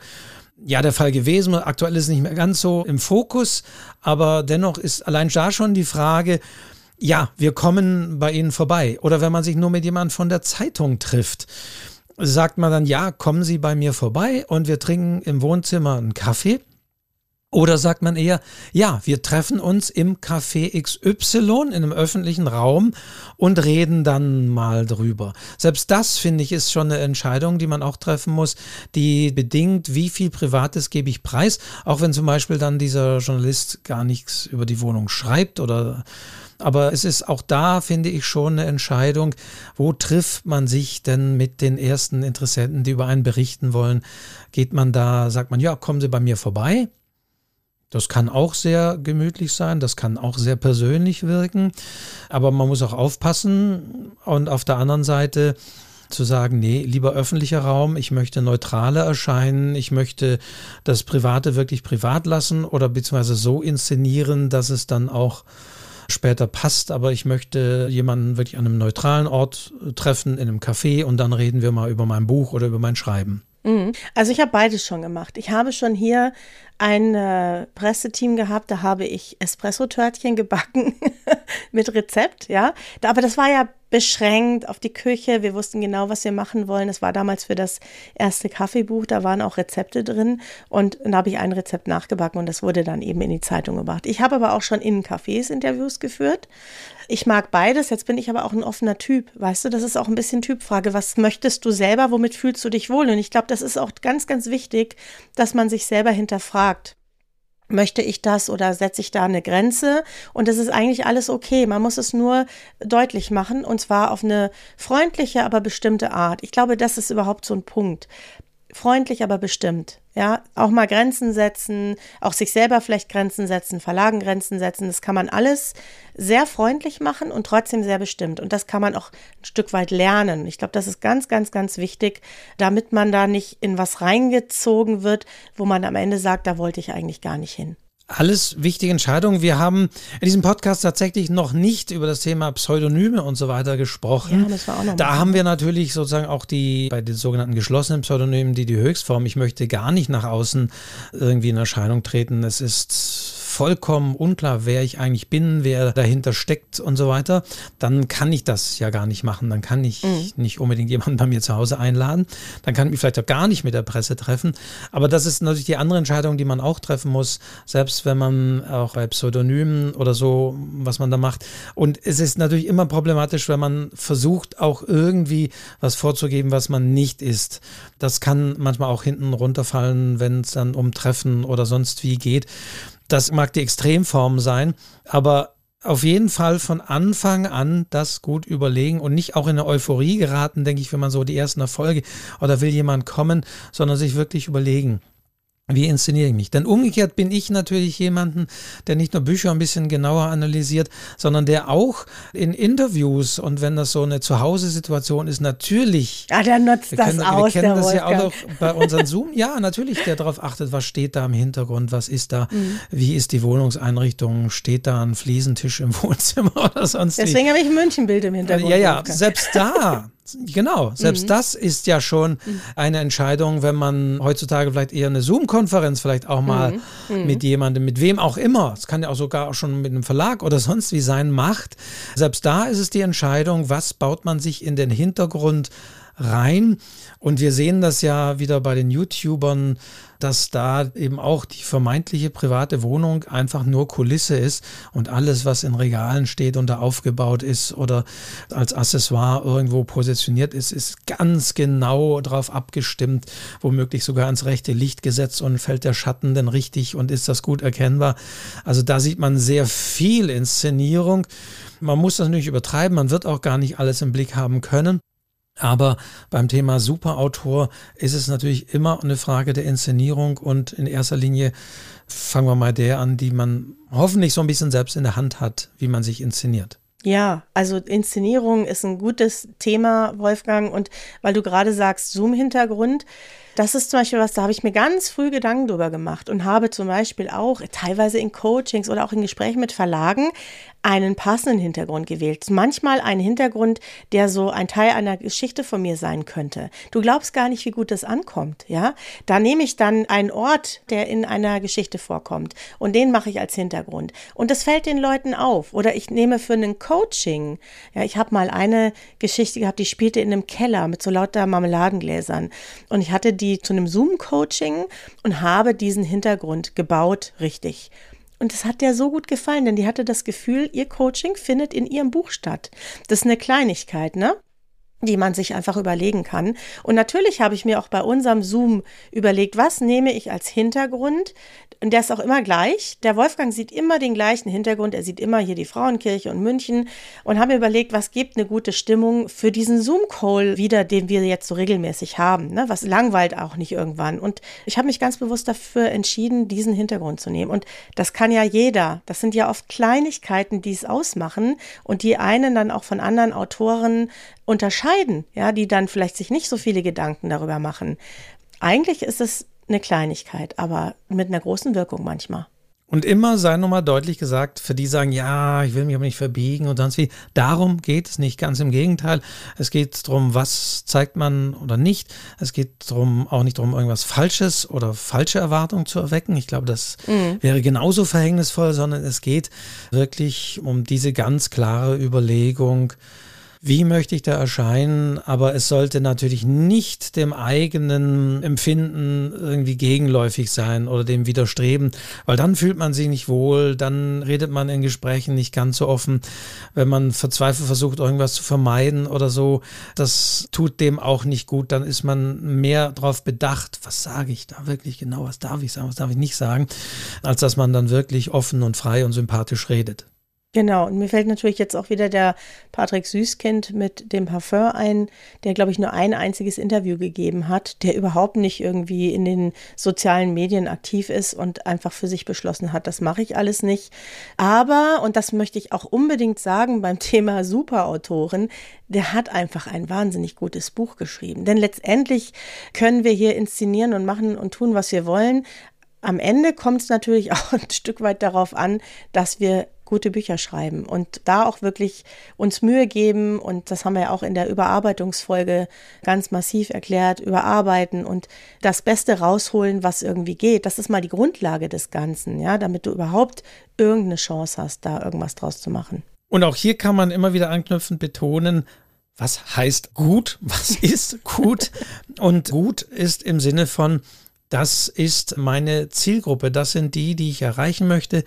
ja der Fall gewesen. Aktuell ist es nicht mehr ganz so im Fokus, aber dennoch ist allein da schon die Frage, ja, wir kommen bei Ihnen vorbei. Oder wenn man sich nur mit jemandem von der Zeitung trifft, sagt man dann, ja, kommen Sie bei mir vorbei und wir trinken im Wohnzimmer einen Kaffee. Oder sagt man eher, ja, wir treffen uns im Café XY in einem öffentlichen Raum und reden dann mal drüber. Selbst das, finde ich, ist schon eine Entscheidung, die man auch treffen muss, die bedingt, wie viel Privates gebe ich preis, auch wenn zum Beispiel dann dieser Journalist gar nichts über die Wohnung schreibt oder aber es ist auch da, finde ich, schon eine Entscheidung, wo trifft man sich denn mit den ersten Interessenten, die über einen berichten wollen? Geht man da, sagt man, ja, kommen Sie bei mir vorbei? Das kann auch sehr gemütlich sein, das kann auch sehr persönlich wirken, aber man muss auch aufpassen und auf der anderen Seite zu sagen, nee, lieber öffentlicher Raum, ich möchte neutraler erscheinen, ich möchte das Private wirklich privat lassen oder beziehungsweise so inszenieren, dass es dann auch später passt, aber ich möchte jemanden wirklich an einem neutralen Ort treffen, in einem Café und dann reden wir mal über mein Buch oder über mein Schreiben. Mhm. Also ich habe beides schon gemacht. Ich habe schon hier ein äh, Presseteam gehabt, da habe ich Espresso-Törtchen gebacken mit Rezept, ja. Aber das war ja beschränkt auf die Küche. Wir wussten genau, was wir machen wollen. Es war damals für das erste Kaffeebuch, da waren auch Rezepte drin und dann habe ich ein Rezept nachgebacken und das wurde dann eben in die Zeitung gebracht. Ich habe aber auch schon in Cafés Interviews geführt. Ich mag beides, jetzt bin ich aber auch ein offener Typ, weißt du, das ist auch ein bisschen Typfrage. Was möchtest du selber, womit fühlst du dich wohl? Und ich glaube, das ist auch ganz, ganz wichtig, dass man sich selber hinterfragt möchte ich das oder setze ich da eine Grenze? Und das ist eigentlich alles okay. Man muss es nur deutlich machen und zwar auf eine freundliche, aber bestimmte Art. Ich glaube, das ist überhaupt so ein Punkt freundlich, aber bestimmt. Ja, auch mal Grenzen setzen, auch sich selber vielleicht Grenzen setzen, Verlagen Grenzen setzen. Das kann man alles sehr freundlich machen und trotzdem sehr bestimmt. Und das kann man auch ein Stück weit lernen. Ich glaube, das ist ganz, ganz, ganz wichtig, damit man da nicht in was reingezogen wird, wo man am Ende sagt, da wollte ich eigentlich gar nicht hin. Alles wichtige Entscheidungen. Wir haben in diesem Podcast tatsächlich noch nicht über das Thema Pseudonyme und so weiter gesprochen. Ja, das war auch noch da haben wir natürlich sozusagen auch die, bei den sogenannten geschlossenen Pseudonymen, die die Höchstform, ich möchte gar nicht nach außen irgendwie in Erscheinung treten. Es ist vollkommen unklar, wer ich eigentlich bin, wer dahinter steckt und so weiter, dann kann ich das ja gar nicht machen. Dann kann ich mhm. nicht unbedingt jemanden bei mir zu Hause einladen. Dann kann ich mich vielleicht auch gar nicht mit der Presse treffen. Aber das ist natürlich die andere Entscheidung, die man auch treffen muss, selbst wenn man auch bei Pseudonymen oder so, was man da macht. Und es ist natürlich immer problematisch, wenn man versucht, auch irgendwie was vorzugeben, was man nicht ist. Das kann manchmal auch hinten runterfallen, wenn es dann um Treffen oder sonst wie geht. Das mag die Extremform sein, aber auf jeden Fall von Anfang an das gut überlegen und nicht auch in eine Euphorie geraten, denke ich, wenn man so die ersten Erfolge oder will jemand kommen, sondern sich wirklich überlegen, wie inszeniere ich mich? Denn umgekehrt bin ich natürlich jemanden, der nicht nur Bücher ein bisschen genauer analysiert, sondern der auch in Interviews und wenn das so eine Zuhause-Situation ist, natürlich. Ja, der nutzt das kennen, aus. Wir kennen das Wolfgang. ja auch bei unseren Zoom. Ja, natürlich, der darauf achtet, was steht da im Hintergrund, was ist da, mhm. wie ist die Wohnungseinrichtung, steht da ein Fliesentisch im Wohnzimmer oder sonst Deswegen habe ich ein Münchenbild im Hintergrund. Ja, ja, selbst da Genau, selbst mhm. das ist ja schon mhm. eine Entscheidung, wenn man heutzutage vielleicht eher eine Zoom-Konferenz vielleicht auch mal mhm. mhm. mit jemandem, mit wem auch immer, es kann ja auch sogar auch schon mit einem Verlag oder sonst wie sein, macht. Selbst da ist es die Entscheidung, was baut man sich in den Hintergrund rein. Und wir sehen das ja wieder bei den YouTubern, dass da eben auch die vermeintliche private Wohnung einfach nur Kulisse ist und alles, was in Regalen steht und da aufgebaut ist oder als Accessoire irgendwo positioniert ist, ist ganz genau darauf abgestimmt, womöglich sogar ans rechte Licht gesetzt und fällt der Schatten denn richtig und ist das gut erkennbar. Also da sieht man sehr viel Inszenierung. Man muss das nicht übertreiben, man wird auch gar nicht alles im Blick haben können. Aber beim Thema Superautor ist es natürlich immer eine Frage der Inszenierung und in erster Linie fangen wir mal der an, die man hoffentlich so ein bisschen selbst in der Hand hat, wie man sich inszeniert. Ja, also Inszenierung ist ein gutes Thema, Wolfgang. Und weil du gerade sagst, Zoom-Hintergrund, das ist zum Beispiel was, da habe ich mir ganz früh Gedanken drüber gemacht und habe zum Beispiel auch teilweise in Coachings oder auch in Gesprächen mit Verlagen einen passenden Hintergrund gewählt. Manchmal einen Hintergrund, der so ein Teil einer Geschichte von mir sein könnte. Du glaubst gar nicht, wie gut das ankommt, ja? Da nehme ich dann einen Ort, der in einer Geschichte vorkommt und den mache ich als Hintergrund. Und das fällt den Leuten auf. Oder ich nehme für ein Coaching, ja, ich habe mal eine Geschichte gehabt, die spielte in einem Keller mit so lauter Marmeladengläsern. Und ich hatte die zu einem Zoom-Coaching und habe diesen Hintergrund gebaut, richtig. Und das hat der so gut gefallen, denn die hatte das Gefühl, ihr Coaching findet in ihrem Buch statt. Das ist eine Kleinigkeit, ne? Die man sich einfach überlegen kann. Und natürlich habe ich mir auch bei unserem Zoom überlegt, was nehme ich als Hintergrund, und der ist auch immer gleich. Der Wolfgang sieht immer den gleichen Hintergrund. Er sieht immer hier die Frauenkirche und München und habe mir überlegt, was gibt eine gute Stimmung für diesen Zoom-Call wieder, den wir jetzt so regelmäßig haben. Ne? Was langweilt auch nicht irgendwann. Und ich habe mich ganz bewusst dafür entschieden, diesen Hintergrund zu nehmen. Und das kann ja jeder. Das sind ja oft Kleinigkeiten, die es ausmachen und die einen dann auch von anderen Autoren unterscheiden, ja, die dann vielleicht sich nicht so viele Gedanken darüber machen. Eigentlich ist es eine Kleinigkeit, aber mit einer großen Wirkung manchmal. Und immer sei nochmal deutlich gesagt, für die sagen, ja, ich will mich aber nicht verbiegen und sonst wie. Darum geht es nicht, ganz im Gegenteil. Es geht darum, was zeigt man oder nicht. Es geht darum, auch nicht darum, irgendwas Falsches oder falsche Erwartungen zu erwecken. Ich glaube, das mhm. wäre genauso verhängnisvoll, sondern es geht wirklich um diese ganz klare Überlegung, wie möchte ich da erscheinen, aber es sollte natürlich nicht dem eigenen Empfinden irgendwie gegenläufig sein oder dem widerstreben, weil dann fühlt man sich nicht wohl, dann redet man in Gesprächen nicht ganz so offen, wenn man verzweifelt versucht, irgendwas zu vermeiden oder so, das tut dem auch nicht gut, dann ist man mehr darauf bedacht, was sage ich da wirklich genau, was darf ich sagen, was darf ich nicht sagen, als dass man dann wirklich offen und frei und sympathisch redet. Genau, und mir fällt natürlich jetzt auch wieder der Patrick Süßkind mit dem Parfum ein, der, glaube ich, nur ein einziges Interview gegeben hat, der überhaupt nicht irgendwie in den sozialen Medien aktiv ist und einfach für sich beschlossen hat, das mache ich alles nicht. Aber, und das möchte ich auch unbedingt sagen beim Thema Superautoren, der hat einfach ein wahnsinnig gutes Buch geschrieben. Denn letztendlich können wir hier inszenieren und machen und tun, was wir wollen. Am Ende kommt es natürlich auch ein Stück weit darauf an, dass wir gute Bücher schreiben und da auch wirklich uns Mühe geben und das haben wir ja auch in der Überarbeitungsfolge ganz massiv erklärt, überarbeiten und das Beste rausholen, was irgendwie geht. Das ist mal die Grundlage des Ganzen, ja, damit du überhaupt irgendeine Chance hast, da irgendwas draus zu machen. Und auch hier kann man immer wieder anknüpfend betonen, was heißt gut, was ist gut und gut ist im Sinne von das ist meine Zielgruppe. Das sind die, die ich erreichen möchte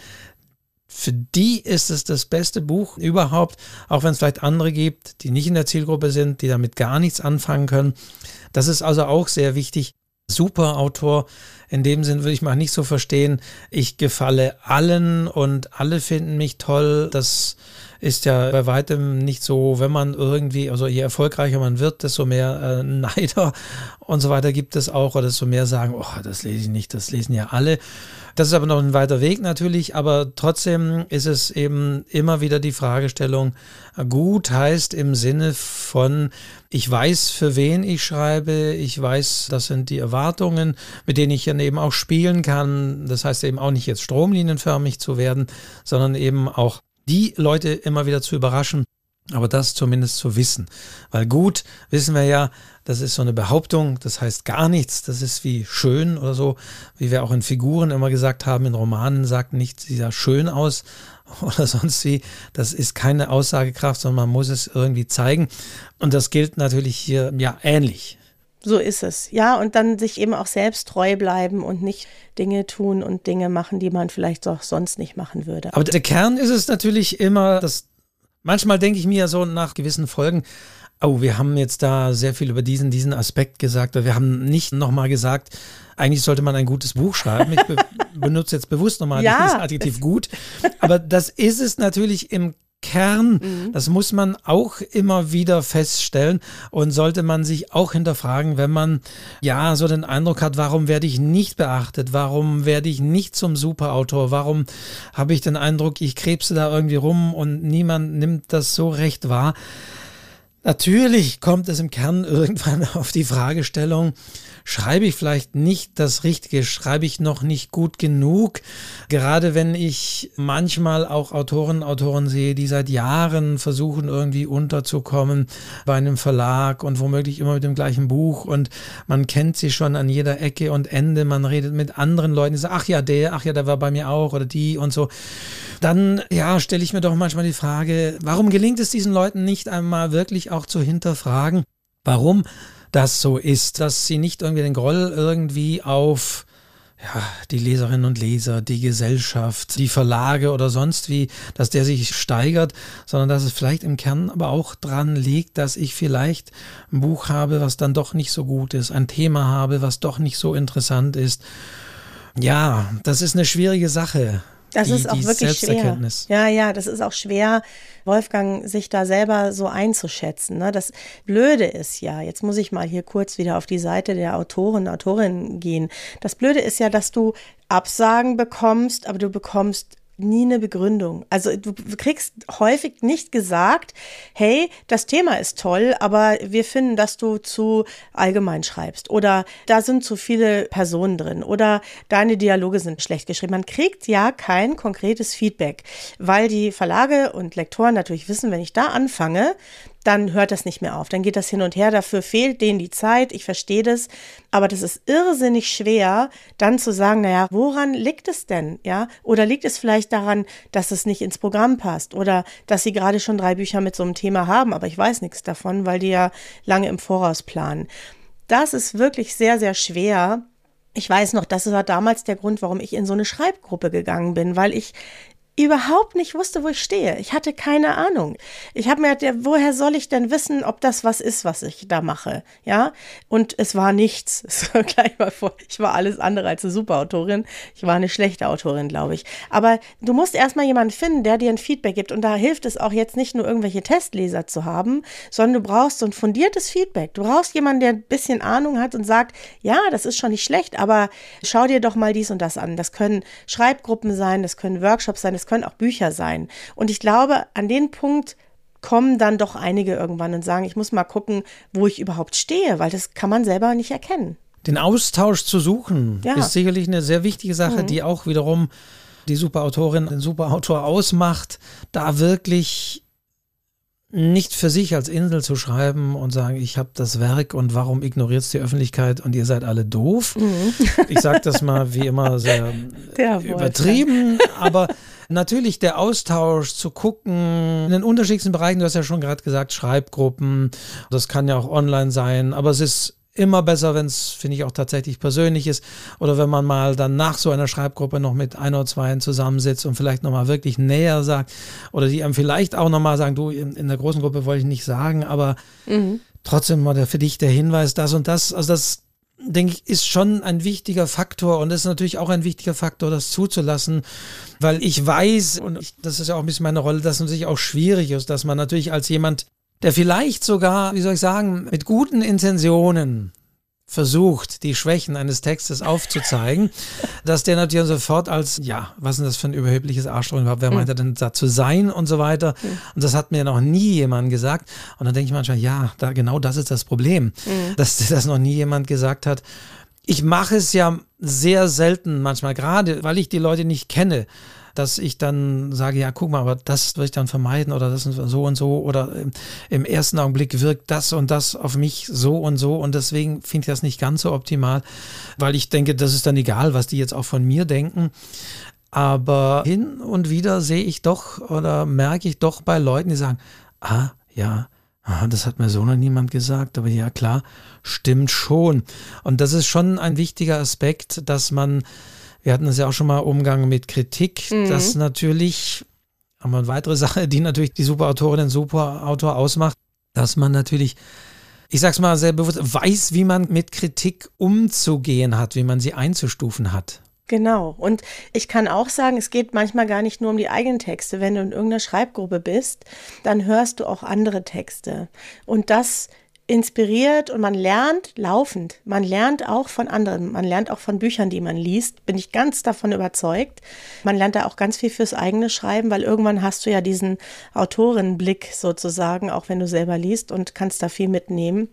für die ist es das beste Buch überhaupt, auch wenn es vielleicht andere gibt, die nicht in der Zielgruppe sind, die damit gar nichts anfangen können. Das ist also auch sehr wichtig. Super Autor. In dem Sinn würde ich mal nicht so verstehen, ich gefalle allen und alle finden mich toll. Das ist ja bei weitem nicht so, wenn man irgendwie, also je erfolgreicher man wird, desto mehr äh, Neider und so weiter gibt es auch, oder desto mehr sagen, oh, das lese ich nicht, das lesen ja alle. Das ist aber noch ein weiter Weg natürlich, aber trotzdem ist es eben immer wieder die Fragestellung, gut heißt im Sinne von, ich weiß, für wen ich schreibe, ich weiß, das sind die Erwartungen, mit denen ich dann eben auch spielen kann. Das heißt eben auch nicht jetzt stromlinienförmig zu werden, sondern eben auch die Leute immer wieder zu überraschen, aber das zumindest zu wissen. Weil gut, wissen wir ja, das ist so eine Behauptung, das heißt gar nichts, das ist wie schön oder so, wie wir auch in Figuren immer gesagt haben, in Romanen sagt nichts, sie sah schön aus oder sonst wie. Das ist keine Aussagekraft, sondern man muss es irgendwie zeigen. Und das gilt natürlich hier ja ähnlich. So ist es. Ja, und dann sich eben auch selbst treu bleiben und nicht Dinge tun und Dinge machen, die man vielleicht auch sonst nicht machen würde. Aber der Kern ist es natürlich immer, dass manchmal denke ich mir ja so nach gewissen Folgen, oh, wir haben jetzt da sehr viel über diesen, diesen Aspekt gesagt, wir haben nicht nochmal gesagt, eigentlich sollte man ein gutes Buch schreiben. Ich be benutze jetzt bewusst nochmal ja, das Adjektiv gut. Aber das ist es natürlich im Kern. Mhm. Das muss man auch immer wieder feststellen und sollte man sich auch hinterfragen, wenn man ja so den Eindruck hat, warum werde ich nicht beachtet? Warum werde ich nicht zum Superautor? Warum habe ich den Eindruck, ich krebse da irgendwie rum und niemand nimmt das so recht wahr? Natürlich kommt es im Kern irgendwann auf die Fragestellung, schreibe ich vielleicht nicht das Richtige, schreibe ich noch nicht gut genug. Gerade wenn ich manchmal auch Autoren, Autoren sehe, die seit Jahren versuchen irgendwie unterzukommen bei einem Verlag und womöglich immer mit dem gleichen Buch und man kennt sie schon an jeder Ecke und Ende, man redet mit anderen Leuten, die sagen, ach ja, der, ach ja, der war bei mir auch oder die und so. Dann, ja, stelle ich mir doch manchmal die Frage, warum gelingt es diesen Leuten nicht einmal wirklich auch zu hinterfragen, warum das so ist, dass sie nicht irgendwie den Groll irgendwie auf ja, die Leserinnen und Leser, die Gesellschaft, die Verlage oder sonst wie, dass der sich steigert, sondern dass es vielleicht im Kern aber auch dran liegt, dass ich vielleicht ein Buch habe, was dann doch nicht so gut ist, ein Thema habe, was doch nicht so interessant ist. Ja, das ist eine schwierige Sache. Das die, ist auch wirklich schwer. Ja, ja, das ist auch schwer, Wolfgang sich da selber so einzuschätzen. Ne? Das Blöde ist ja, jetzt muss ich mal hier kurz wieder auf die Seite der Autoren, Autorinnen gehen. Das Blöde ist ja, dass du Absagen bekommst, aber du bekommst nie eine Begründung. Also du kriegst häufig nicht gesagt, hey, das Thema ist toll, aber wir finden, dass du zu allgemein schreibst oder da sind zu viele Personen drin oder deine Dialoge sind schlecht geschrieben. Man kriegt ja kein konkretes Feedback, weil die Verlage und Lektoren natürlich wissen, wenn ich da anfange, dann hört das nicht mehr auf. Dann geht das hin und her. Dafür fehlt denen die Zeit. Ich verstehe das. Aber das ist irrsinnig schwer, dann zu sagen, naja, woran liegt es denn? Ja? Oder liegt es vielleicht daran, dass es nicht ins Programm passt? Oder dass sie gerade schon drei Bücher mit so einem Thema haben, aber ich weiß nichts davon, weil die ja lange im Voraus planen. Das ist wirklich sehr, sehr schwer. Ich weiß noch, das war damals der Grund, warum ich in so eine Schreibgruppe gegangen bin, weil ich überhaupt nicht wusste, wo ich stehe. Ich hatte keine Ahnung. Ich habe mir gedacht, woher soll ich denn wissen, ob das was ist, was ich da mache? Ja, und es war nichts. Gleich mal vor. Ich war alles andere als eine Superautorin. Ich war eine schlechte Autorin, glaube ich. Aber du musst erstmal jemanden finden, der dir ein Feedback gibt. Und da hilft es auch jetzt nicht nur irgendwelche Testleser zu haben, sondern du brauchst so ein fundiertes Feedback. Du brauchst jemanden, der ein bisschen Ahnung hat und sagt, ja, das ist schon nicht schlecht, aber schau dir doch mal dies und das an. Das können Schreibgruppen sein, das können Workshops sein, das können auch Bücher sein. Und ich glaube, an den Punkt kommen dann doch einige irgendwann und sagen, ich muss mal gucken, wo ich überhaupt stehe, weil das kann man selber nicht erkennen. Den Austausch zu suchen ja. ist sicherlich eine sehr wichtige Sache, mhm. die auch wiederum die Superautorin, den Superautor ausmacht, da wirklich nicht für sich als Insel zu schreiben und sagen, ich habe das Werk und warum ignoriert es die Öffentlichkeit und ihr seid alle doof. Mhm. Ich sage das mal wie immer sehr übertrieben, aber natürlich der Austausch zu gucken, in den unterschiedlichsten Bereichen, du hast ja schon gerade gesagt, Schreibgruppen, das kann ja auch online sein, aber es ist immer besser, wenn es, finde ich, auch tatsächlich persönlich ist. Oder wenn man mal dann nach so einer Schreibgruppe noch mit ein oder zwei zusammensitzt und vielleicht nochmal wirklich näher sagt. Oder die einem vielleicht auch nochmal sagen, du, in, in, der großen Gruppe wollte ich nicht sagen, aber mhm. trotzdem mal der, für dich der Hinweis, das und das. Also das, denke ich, ist schon ein wichtiger Faktor und ist natürlich auch ein wichtiger Faktor, das zuzulassen, weil ich weiß, und ich, das ist ja auch ein bisschen meine Rolle, dass es natürlich auch schwierig ist, dass man natürlich als jemand, der vielleicht sogar, wie soll ich sagen, mit guten Intentionen versucht, die Schwächen eines Textes aufzuzeigen, dass der natürlich sofort als, ja, was ist das für ein überhebliches Arschloch überhaupt, wer meint er denn da zu sein und so weiter. Und das hat mir noch nie jemand gesagt. Und dann denke ich manchmal, ja, da, genau das ist das Problem, mhm. dass das noch nie jemand gesagt hat. Ich mache es ja sehr selten manchmal, gerade weil ich die Leute nicht kenne dass ich dann sage, ja, guck mal, aber das würde ich dann vermeiden oder das so und so oder im ersten Augenblick wirkt das und das auf mich so und so und deswegen finde ich das nicht ganz so optimal, weil ich denke, das ist dann egal, was die jetzt auch von mir denken. Aber hin und wieder sehe ich doch oder merke ich doch bei Leuten, die sagen, ah, ja, das hat mir so noch niemand gesagt, aber ja klar, stimmt schon. Und das ist schon ein wichtiger Aspekt, dass man wir hatten es ja auch schon mal Umgang mit Kritik. Mhm. Das natürlich, aber eine weitere Sache, die natürlich die Superautorin, den Superautor ausmacht, dass man natürlich, ich sag's mal sehr bewusst, weiß, wie man mit Kritik umzugehen hat, wie man sie einzustufen hat. Genau. Und ich kann auch sagen, es geht manchmal gar nicht nur um die eigenen Texte. Wenn du in irgendeiner Schreibgruppe bist, dann hörst du auch andere Texte. Und das inspiriert und man lernt laufend. Man lernt auch von anderen. Man lernt auch von Büchern, die man liest. Bin ich ganz davon überzeugt. Man lernt da auch ganz viel fürs eigene Schreiben, weil irgendwann hast du ja diesen Autorinnenblick sozusagen, auch wenn du selber liest und kannst da viel mitnehmen.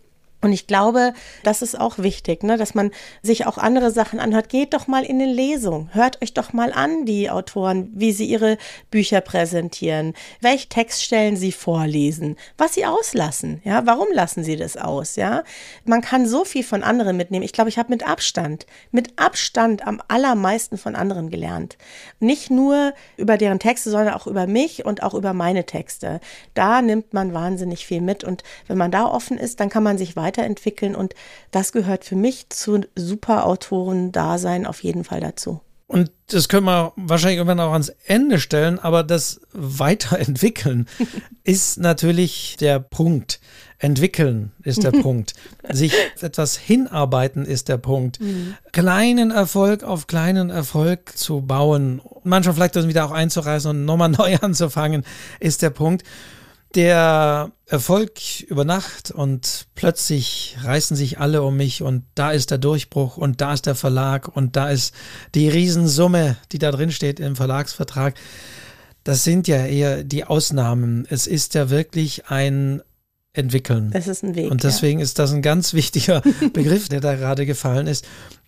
Und ich glaube, das ist auch wichtig, ne, dass man sich auch andere Sachen anhört. Geht doch mal in eine Lesung. Hört euch doch mal an, die Autoren, wie sie ihre Bücher präsentieren. Welche Textstellen sie vorlesen. Was sie auslassen. Ja, warum lassen sie das aus? Ja, man kann so viel von anderen mitnehmen. Ich glaube, ich habe mit Abstand, mit Abstand am allermeisten von anderen gelernt. Nicht nur über deren Texte, sondern auch über mich und auch über meine Texte. Da nimmt man wahnsinnig viel mit. Und wenn man da offen ist, dann kann man sich weiter weiterentwickeln und das gehört für mich zu Superautoren-Dasein auf jeden Fall dazu. Und das können wir wahrscheinlich irgendwann auch ans Ende stellen, aber das Weiterentwickeln ist natürlich der Punkt. Entwickeln ist der Punkt. Sich etwas hinarbeiten ist der Punkt. Mhm. Kleinen Erfolg auf kleinen Erfolg zu bauen, manchmal vielleicht das wieder auch einzureißen und nochmal neu anzufangen, ist der Punkt der Erfolg über Nacht und plötzlich reißen sich alle um mich und da ist der Durchbruch und da ist der Verlag und da ist die Riesensumme, die da drin steht im Verlagsvertrag. Das sind ja eher die Ausnahmen. Es ist ja wirklich ein Entwickeln. Es ist ein Weg. Und deswegen ja. ist das ein ganz wichtiger Begriff, der da gerade gefallen ist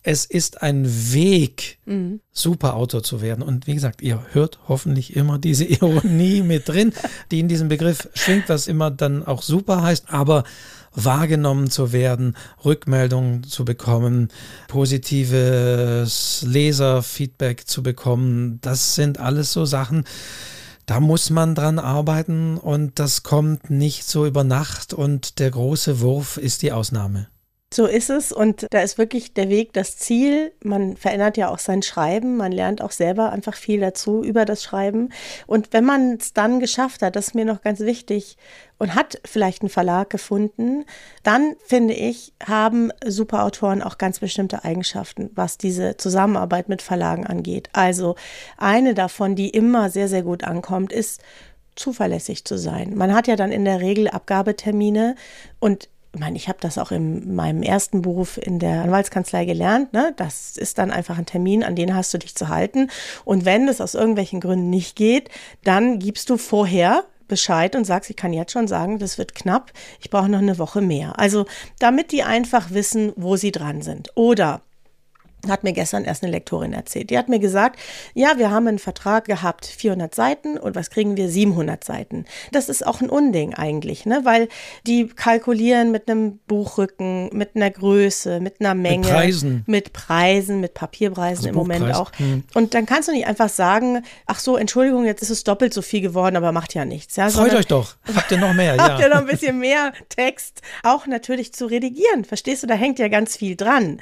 es ist ein Weg, mhm. Superautor zu werden. Und wie gesagt, ihr hört hoffentlich immer diese Ironie mit drin, die in diesem Begriff schwingt, was immer dann auch super heißt, aber wahrgenommen zu werden, Rückmeldungen zu bekommen, positives Leserfeedback zu bekommen, das sind alles so Sachen, da muss man dran arbeiten und das kommt nicht so über Nacht und der große Wurf ist die Ausnahme. So ist es und da ist wirklich der Weg das Ziel. Man verändert ja auch sein Schreiben, man lernt auch selber einfach viel dazu über das Schreiben. Und wenn man es dann geschafft hat, das ist mir noch ganz wichtig, und hat vielleicht einen Verlag gefunden, dann finde ich, haben Superautoren auch ganz bestimmte Eigenschaften, was diese Zusammenarbeit mit Verlagen angeht. Also eine davon, die immer sehr, sehr gut ankommt, ist zuverlässig zu sein. Man hat ja dann in der Regel Abgabetermine und ich meine, ich habe das auch in meinem ersten Beruf in der Anwaltskanzlei gelernt. Ne? Das ist dann einfach ein Termin, an den hast du dich zu halten. Und wenn es aus irgendwelchen Gründen nicht geht, dann gibst du vorher Bescheid und sagst, ich kann jetzt schon sagen, das wird knapp, ich brauche noch eine Woche mehr. Also damit die einfach wissen, wo sie dran sind. Oder hat mir gestern erst eine Lektorin erzählt. Die hat mir gesagt, ja, wir haben einen Vertrag gehabt, 400 Seiten und was kriegen wir? 700 Seiten. Das ist auch ein Unding eigentlich, ne? weil die kalkulieren mit einem Buchrücken, mit einer Größe, mit einer Menge. Mit Preisen. Mit Preisen, mit Papierpreisen also im Buchpreis. Moment auch. Hm. Und dann kannst du nicht einfach sagen, ach so, Entschuldigung, jetzt ist es doppelt so viel geworden, aber macht ja nichts. Ja? Freut euch doch. Habt ihr noch mehr, ja. Habt ihr noch ein bisschen mehr Text auch natürlich zu redigieren. Verstehst du, da hängt ja ganz viel dran.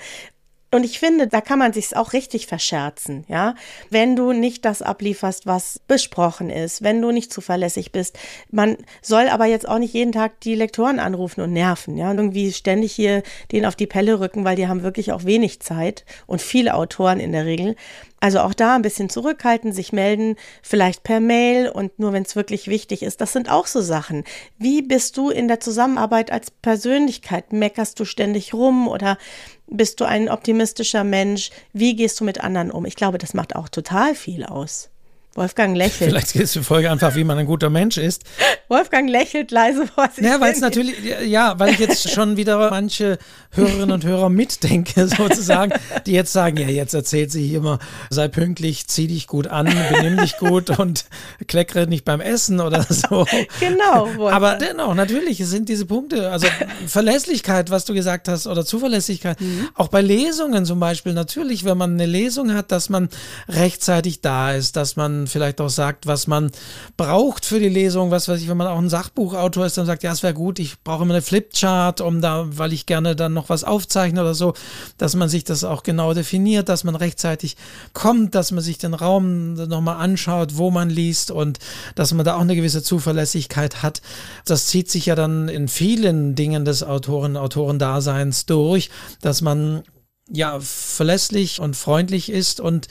Und ich finde, da kann man sich auch richtig verscherzen, ja. Wenn du nicht das ablieferst, was besprochen ist, wenn du nicht zuverlässig bist. Man soll aber jetzt auch nicht jeden Tag die Lektoren anrufen und nerven, ja. Und irgendwie ständig hier denen auf die Pelle rücken, weil die haben wirklich auch wenig Zeit und viele Autoren in der Regel. Also auch da ein bisschen zurückhalten, sich melden, vielleicht per Mail und nur wenn es wirklich wichtig ist. Das sind auch so Sachen. Wie bist du in der Zusammenarbeit als Persönlichkeit? Meckerst du ständig rum oder bist du ein optimistischer Mensch? Wie gehst du mit anderen um? Ich glaube, das macht auch total viel aus. Wolfgang lächelt. Vielleicht ist die Folge einfach, wie man ein guter Mensch ist. Wolfgang lächelt leise vor sich. Ja, weil es natürlich, ja, weil ich jetzt schon wieder manche Hörerinnen und Hörer mitdenke, sozusagen, die jetzt sagen, ja, jetzt erzählt sie hier immer, sei pünktlich, zieh dich gut an, benimm dich gut und kleckere nicht beim Essen oder so. Genau. Wolfgang. Aber dennoch, natürlich sind diese Punkte, also Verlässlichkeit, was du gesagt hast, oder Zuverlässigkeit, mhm. auch bei Lesungen zum Beispiel, natürlich, wenn man eine Lesung hat, dass man rechtzeitig da ist, dass man vielleicht auch sagt, was man braucht für die Lesung, was weiß ich, wenn man auch ein Sachbuchautor ist, dann sagt, ja, es wäre gut, ich brauche immer eine Flipchart, um da, weil ich gerne dann noch was aufzeichne oder so, dass man sich das auch genau definiert, dass man rechtzeitig kommt, dass man sich den Raum nochmal anschaut, wo man liest und dass man da auch eine gewisse Zuverlässigkeit hat. Das zieht sich ja dann in vielen Dingen des Autoren, Autorendaseins durch, dass man ja, verlässlich und freundlich ist und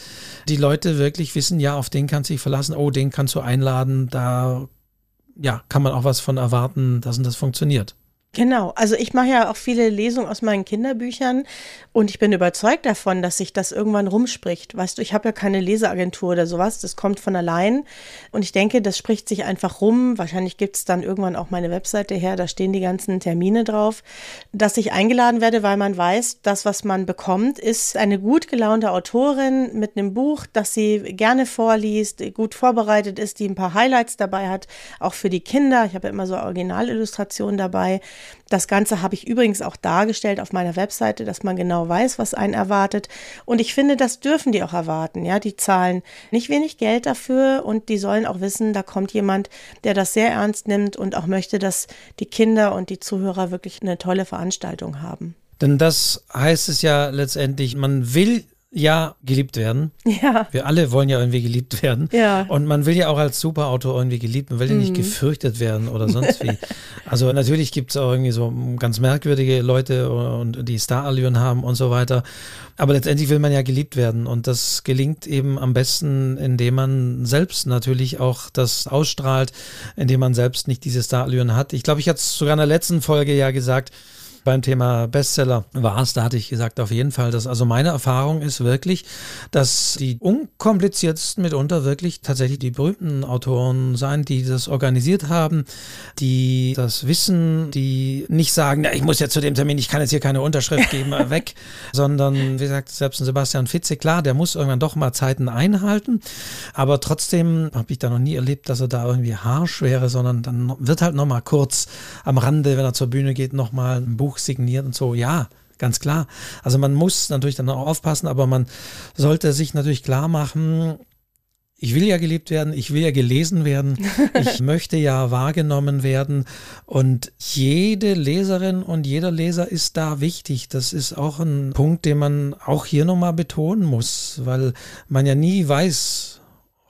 die Leute wirklich wissen, ja, auf den kannst du dich verlassen, oh, den kannst du einladen, da ja, kann man auch was von erwarten, dass das funktioniert. Genau, also ich mache ja auch viele Lesungen aus meinen Kinderbüchern und ich bin überzeugt davon, dass sich das irgendwann rumspricht. Weißt du, ich habe ja keine Leseagentur oder sowas, das kommt von allein und ich denke, das spricht sich einfach rum. Wahrscheinlich gibt es dann irgendwann auch meine Webseite her, da stehen die ganzen Termine drauf, dass ich eingeladen werde, weil man weiß, das, was man bekommt, ist eine gut gelaunte Autorin mit einem Buch, das sie gerne vorliest, gut vorbereitet ist, die ein paar Highlights dabei hat, auch für die Kinder. Ich habe ja immer so Originalillustrationen dabei. Das Ganze habe ich übrigens auch dargestellt auf meiner Webseite, dass man genau weiß, was einen erwartet. Und ich finde, das dürfen die auch erwarten. Ja, die zahlen nicht wenig Geld dafür und die sollen auch wissen, da kommt jemand, der das sehr ernst nimmt und auch möchte, dass die Kinder und die Zuhörer wirklich eine tolle Veranstaltung haben. Denn das heißt es ja letztendlich, man will ja geliebt werden. Ja. Wir alle wollen ja irgendwie geliebt werden. Ja. Und man will ja auch als Superautor irgendwie geliebt, man will ja nicht mhm. gefürchtet werden oder sonst wie. also natürlich gibt es auch irgendwie so ganz merkwürdige Leute und die Starallüren haben und so weiter. Aber letztendlich will man ja geliebt werden und das gelingt eben am besten, indem man selbst natürlich auch das ausstrahlt, indem man selbst nicht diese Starallüren hat. Ich glaube, ich hatte es sogar in der letzten Folge ja gesagt, beim Thema Bestseller war es, da hatte ich gesagt, auf jeden Fall, dass also meine Erfahrung ist wirklich, dass die unkompliziertesten mitunter wirklich tatsächlich die berühmten Autoren sein, die das organisiert haben, die das wissen, die nicht sagen, ja, ich muss jetzt zu dem Termin, ich kann jetzt hier keine Unterschrift geben, weg, sondern wie gesagt, selbst ein Sebastian Fitze, klar, der muss irgendwann doch mal Zeiten einhalten, aber trotzdem habe ich da noch nie erlebt, dass er da irgendwie harsch wäre, sondern dann wird halt nochmal kurz am Rande, wenn er zur Bühne geht, nochmal ein Buch Buch signiert und so, ja, ganz klar. Also man muss natürlich dann auch aufpassen, aber man sollte sich natürlich klar machen, ich will ja geliebt werden, ich will ja gelesen werden, ich möchte ja wahrgenommen werden und jede Leserin und jeder Leser ist da wichtig. Das ist auch ein Punkt, den man auch hier nochmal betonen muss, weil man ja nie weiß,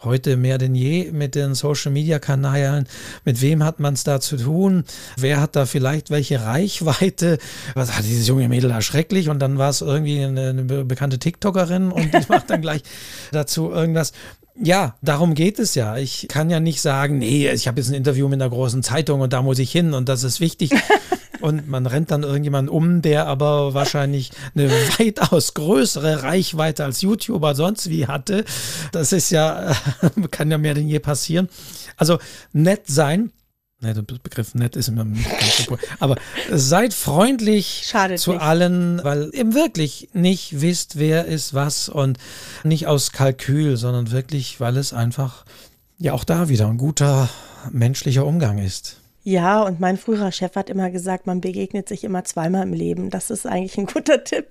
heute mehr denn je mit den Social-Media-Kanälen. Mit wem hat man es da zu tun? Wer hat da vielleicht welche Reichweite? Was hat dieses junge Mädel da schrecklich? Und dann war es irgendwie eine, eine bekannte TikTokerin und die macht dann gleich dazu irgendwas. Ja, darum geht es ja. Ich kann ja nicht sagen, nee, ich habe jetzt ein Interview mit einer großen Zeitung und da muss ich hin und das ist wichtig. und man rennt dann irgendjemanden um, der aber wahrscheinlich eine weitaus größere Reichweite als YouTuber sonst wie hatte. Das ist ja, kann ja mehr denn je passieren. Also nett sein. Ne, der Begriff nett ist immer ganz cool. Aber seid freundlich Schadet zu nicht. allen, weil ihr wirklich nicht wisst, wer ist was und nicht aus Kalkül, sondern wirklich, weil es einfach ja auch da wieder ein guter menschlicher Umgang ist. Ja, und mein früherer Chef hat immer gesagt, man begegnet sich immer zweimal im Leben. Das ist eigentlich ein guter Tipp.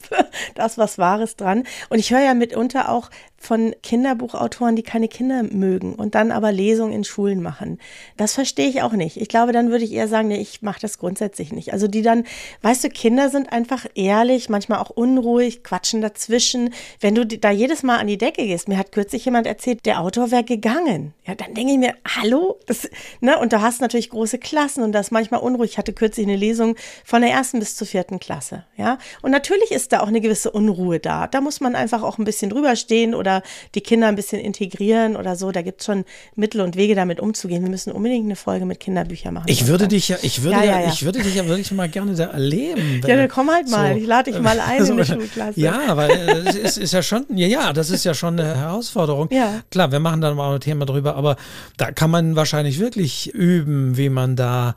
Da ist was Wahres dran. Und ich höre ja mitunter auch von Kinderbuchautoren, die keine Kinder mögen und dann aber Lesungen in Schulen machen. Das verstehe ich auch nicht. Ich glaube, dann würde ich eher sagen, nee, ich mache das grundsätzlich nicht. Also die dann, weißt du, Kinder sind einfach ehrlich, manchmal auch unruhig, quatschen dazwischen. Wenn du da jedes Mal an die Decke gehst, mir hat kürzlich jemand erzählt, der Autor wäre gegangen. Ja, dann denke ich mir, hallo? Das, ne? Und du hast natürlich große Klassen und das ist manchmal unruhig. Ich hatte kürzlich eine Lesung von der ersten bis zur vierten Klasse. Ja, und natürlich ist da auch eine gewisse Unruhe da. Da muss man einfach auch ein bisschen drüber stehen oder oder die Kinder ein bisschen integrieren oder so. Da gibt es schon Mittel und Wege, damit umzugehen. Wir müssen unbedingt eine Folge mit Kinderbüchern machen. Ich würde dich ja, ich würde ja, ja, ja, ich würde dich ja wirklich mal gerne da erleben. ja, dann komm halt mal. So. Ich lade dich mal ein in die Schulklasse. Ja, weil äh, es ist, ist, ja schon, ja, ja, das ist ja schon eine Herausforderung. Ja. Klar, wir machen dann mal ein Thema drüber, aber da kann man wahrscheinlich wirklich üben, wie man da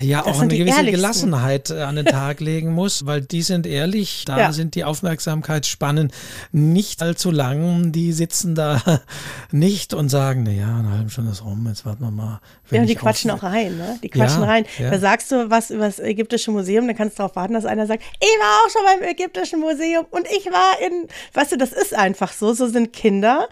ja das auch eine gewisse Gelassenheit äh, an den Tag legen muss, weil die sind ehrlich, da ja. sind die Aufmerksamkeitsspannen nicht allzu lang. Die sitzen da nicht und sagen, naja, eine halbe Stunde ist rum, jetzt warten wir mal. Ja, und die quatschen auch rein, ne? Die quatschen ja, rein. Ja. Da sagst du was über das ägyptische Museum, dann kannst du darauf warten, dass einer sagt, ich war auch schon beim ägyptischen Museum und ich war in, weißt du, das ist einfach so, so sind Kinder.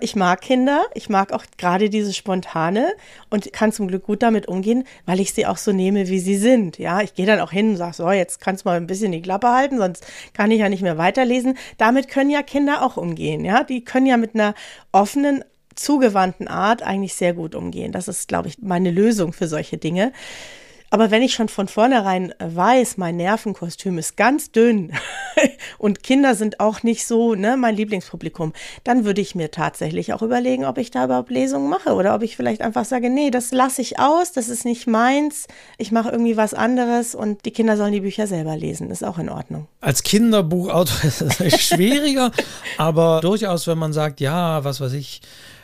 Ich mag Kinder, ich mag auch gerade diese spontane und kann zum Glück gut damit umgehen, weil ich sie auch so nehme, wie sie sind. Ja, ich gehe dann auch hin und sage, so, jetzt kannst du mal ein bisschen die Klappe halten, sonst kann ich ja nicht mehr weiterlesen. Damit können ja Kinder auch umgehen. Ja, die können ja mit einer offenen, zugewandten Art eigentlich sehr gut umgehen. Das ist, glaube ich, meine Lösung für solche Dinge. Aber wenn ich schon von vornherein weiß, mein Nervenkostüm ist ganz dünn und Kinder sind auch nicht so ne, mein Lieblingspublikum, dann würde ich mir tatsächlich auch überlegen, ob ich da überhaupt Lesungen mache oder ob ich vielleicht einfach sage, nee, das lasse ich aus, das ist nicht meins, ich mache irgendwie was anderes und die Kinder sollen die Bücher selber lesen, ist auch in Ordnung. Als Kinderbuchautor ist es schwieriger, aber durchaus, wenn man sagt, ja, was weiß ich,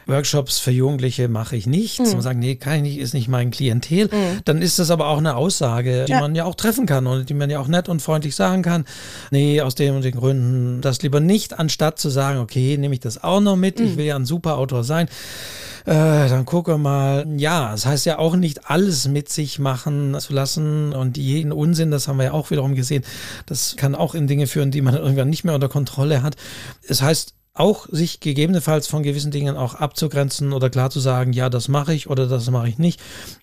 Workshops für Jugendliche mache ich nicht. Mhm. Man sagt, nee, kann ich nicht, ist nicht mein Klientel. Mhm. Dann ist das aber auch eine Aussage, die ja. man ja auch treffen kann und die man ja auch nett und freundlich sagen kann. Nee, aus den und den Gründen das lieber nicht, anstatt zu sagen, okay, nehme ich das auch noch mit. Mhm. Ich will ja ein super Autor sein. Äh, dann gucke mal. Ja, das heißt ja auch nicht alles mit sich machen zu lassen und jeden Unsinn, das haben wir ja auch wiederum gesehen. Das kann auch in Dinge führen, die man irgendwann nicht mehr unter Kontrolle hat. Es das heißt, auch sich gegebenenfalls von gewissen Dingen auch abzugrenzen oder klar zu sagen, ja, das mache ich oder das mache ich nicht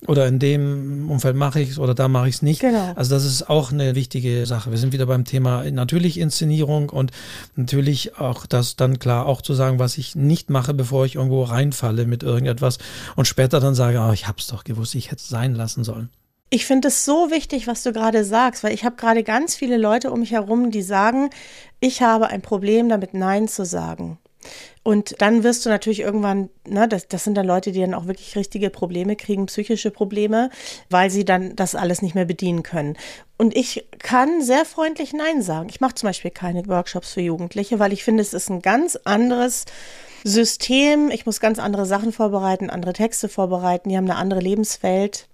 oder in dem Umfeld mache ich es oder da mache ich es nicht. Genau. Also das ist auch eine wichtige Sache. Wir sind wieder beim Thema natürlich Inszenierung und natürlich auch das dann klar auch zu sagen, was ich nicht mache, bevor ich irgendwo reinfalle mit irgendetwas und später dann sage, oh, ich habe es doch gewusst, ich hätte es sein lassen sollen. Ich finde es so wichtig, was du gerade sagst, weil ich habe gerade ganz viele Leute um mich herum, die sagen, ich habe ein Problem damit, Nein zu sagen. Und dann wirst du natürlich irgendwann, ne, das, das sind dann Leute, die dann auch wirklich richtige Probleme kriegen, psychische Probleme, weil sie dann das alles nicht mehr bedienen können. Und ich kann sehr freundlich Nein sagen. Ich mache zum Beispiel keine Workshops für Jugendliche, weil ich finde, es ist ein ganz anderes System. Ich muss ganz andere Sachen vorbereiten, andere Texte vorbereiten. Die haben eine andere Lebenswelt.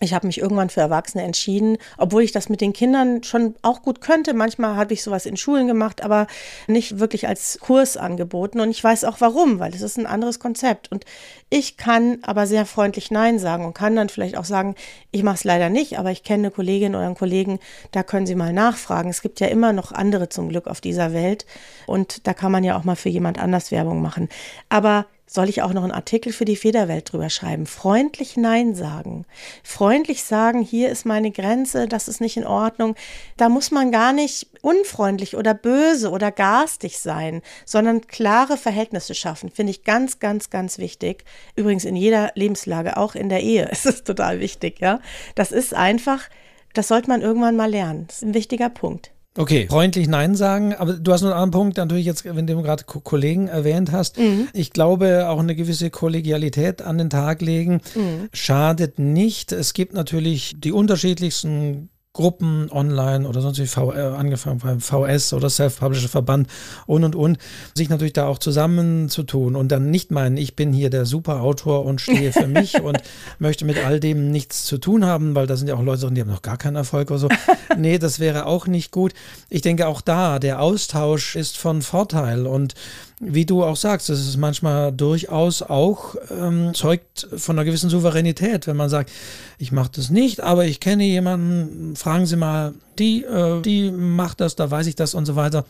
Ich habe mich irgendwann für Erwachsene entschieden, obwohl ich das mit den Kindern schon auch gut könnte. Manchmal habe ich sowas in Schulen gemacht, aber nicht wirklich als Kurs angeboten. Und ich weiß auch warum, weil es ist ein anderes Konzept. Und ich kann aber sehr freundlich Nein sagen und kann dann vielleicht auch sagen, ich mache es leider nicht, aber ich kenne eine Kollegin oder einen Kollegen, da können Sie mal nachfragen. Es gibt ja immer noch andere zum Glück auf dieser Welt. Und da kann man ja auch mal für jemand anders Werbung machen. Aber soll ich auch noch einen Artikel für die Federwelt drüber schreiben. Freundlich Nein sagen. Freundlich sagen, hier ist meine Grenze, das ist nicht in Ordnung. Da muss man gar nicht unfreundlich oder böse oder garstig sein, sondern klare Verhältnisse schaffen. Finde ich ganz, ganz, ganz wichtig. Übrigens in jeder Lebenslage, auch in der Ehe, ist es total wichtig, ja. Das ist einfach, das sollte man irgendwann mal lernen. Das ist ein wichtiger Punkt. Okay, freundlich Nein sagen, aber du hast noch einen anderen Punkt, natürlich jetzt, wenn du gerade Kollegen erwähnt hast. Mhm. Ich glaube, auch eine gewisse Kollegialität an den Tag legen mhm. schadet nicht. Es gibt natürlich die unterschiedlichsten Gruppen online oder sonst wie v, äh, angefangen beim VS oder Self-Publisher Verband und und und, sich natürlich da auch zusammenzutun und dann nicht meinen, ich bin hier der Superautor und stehe für mich und möchte mit all dem nichts zu tun haben, weil da sind ja auch Leute drin, die haben noch gar keinen Erfolg oder so. Nee, das wäre auch nicht gut. Ich denke auch da, der Austausch ist von Vorteil und wie du auch sagst, das ist manchmal durchaus auch ähm, zeugt von einer gewissen Souveränität, wenn man sagt, ich mache das nicht, aber ich kenne jemanden, fragen Sie mal, die, äh, die macht das, da weiß ich das und so weiter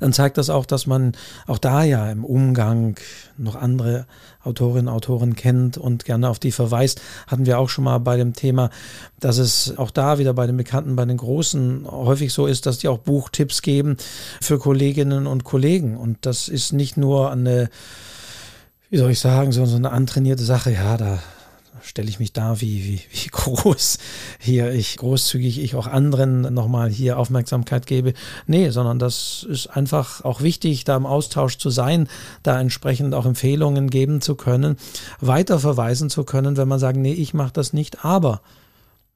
dann zeigt das auch, dass man auch da ja im Umgang noch andere Autorinnen, Autoren kennt und gerne auf die verweist. Hatten wir auch schon mal bei dem Thema, dass es auch da wieder bei den Bekannten, bei den Großen häufig so ist, dass die auch Buchtipps geben für Kolleginnen und Kollegen. Und das ist nicht nur eine, wie soll ich sagen, so, so eine antrainierte Sache, ja, da stelle ich mich da, wie, wie, wie groß hier ich großzügig ich auch anderen nochmal hier Aufmerksamkeit gebe. Nee, sondern das ist einfach auch wichtig, da im Austausch zu sein, da entsprechend auch Empfehlungen geben zu können, weiterverweisen zu können, wenn man sagt, nee, ich mache das nicht, aber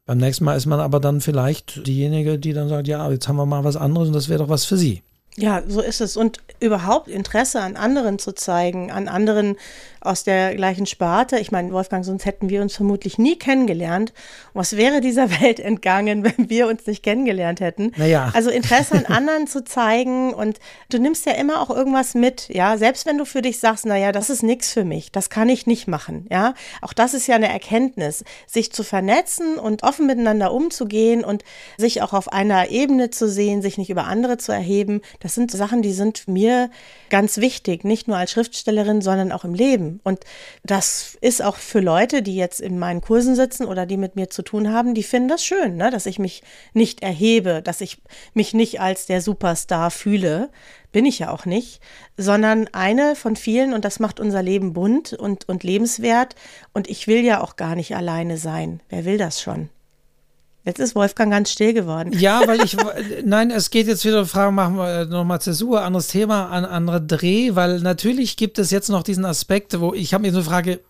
beim nächsten Mal ist man aber dann vielleicht diejenige, die dann sagt, ja, jetzt haben wir mal was anderes und das wäre doch was für Sie. Ja, so ist es. Und überhaupt Interesse an anderen zu zeigen, an anderen aus der gleichen Sparte. Ich meine, Wolfgang, sonst hätten wir uns vermutlich nie kennengelernt. Was wäre dieser Welt entgangen, wenn wir uns nicht kennengelernt hätten? Naja. Also Interesse an anderen zu zeigen und du nimmst ja immer auch irgendwas mit, ja. Selbst wenn du für dich sagst, naja, das ist nichts für mich, das kann ich nicht machen, ja. Auch das ist ja eine Erkenntnis, sich zu vernetzen und offen miteinander umzugehen und sich auch auf einer Ebene zu sehen, sich nicht über andere zu erheben. Das sind Sachen, die sind mir ganz wichtig, nicht nur als Schriftstellerin, sondern auch im Leben. Und das ist auch für Leute, die jetzt in meinen Kursen sitzen oder die mit mir zu tun haben, die finden das schön, ne? dass ich mich nicht erhebe, dass ich mich nicht als der Superstar fühle. Bin ich ja auch nicht, sondern eine von vielen und das macht unser Leben bunt und, und lebenswert. Und ich will ja auch gar nicht alleine sein. Wer will das schon? Jetzt ist Wolfgang ganz still geworden. Ja, weil ich, nein, es geht jetzt wieder, Fragen machen wir nochmal Zäsur, anderes Thema, an andere Dreh, weil natürlich gibt es jetzt noch diesen Aspekt, wo ich habe mir so eine Frage,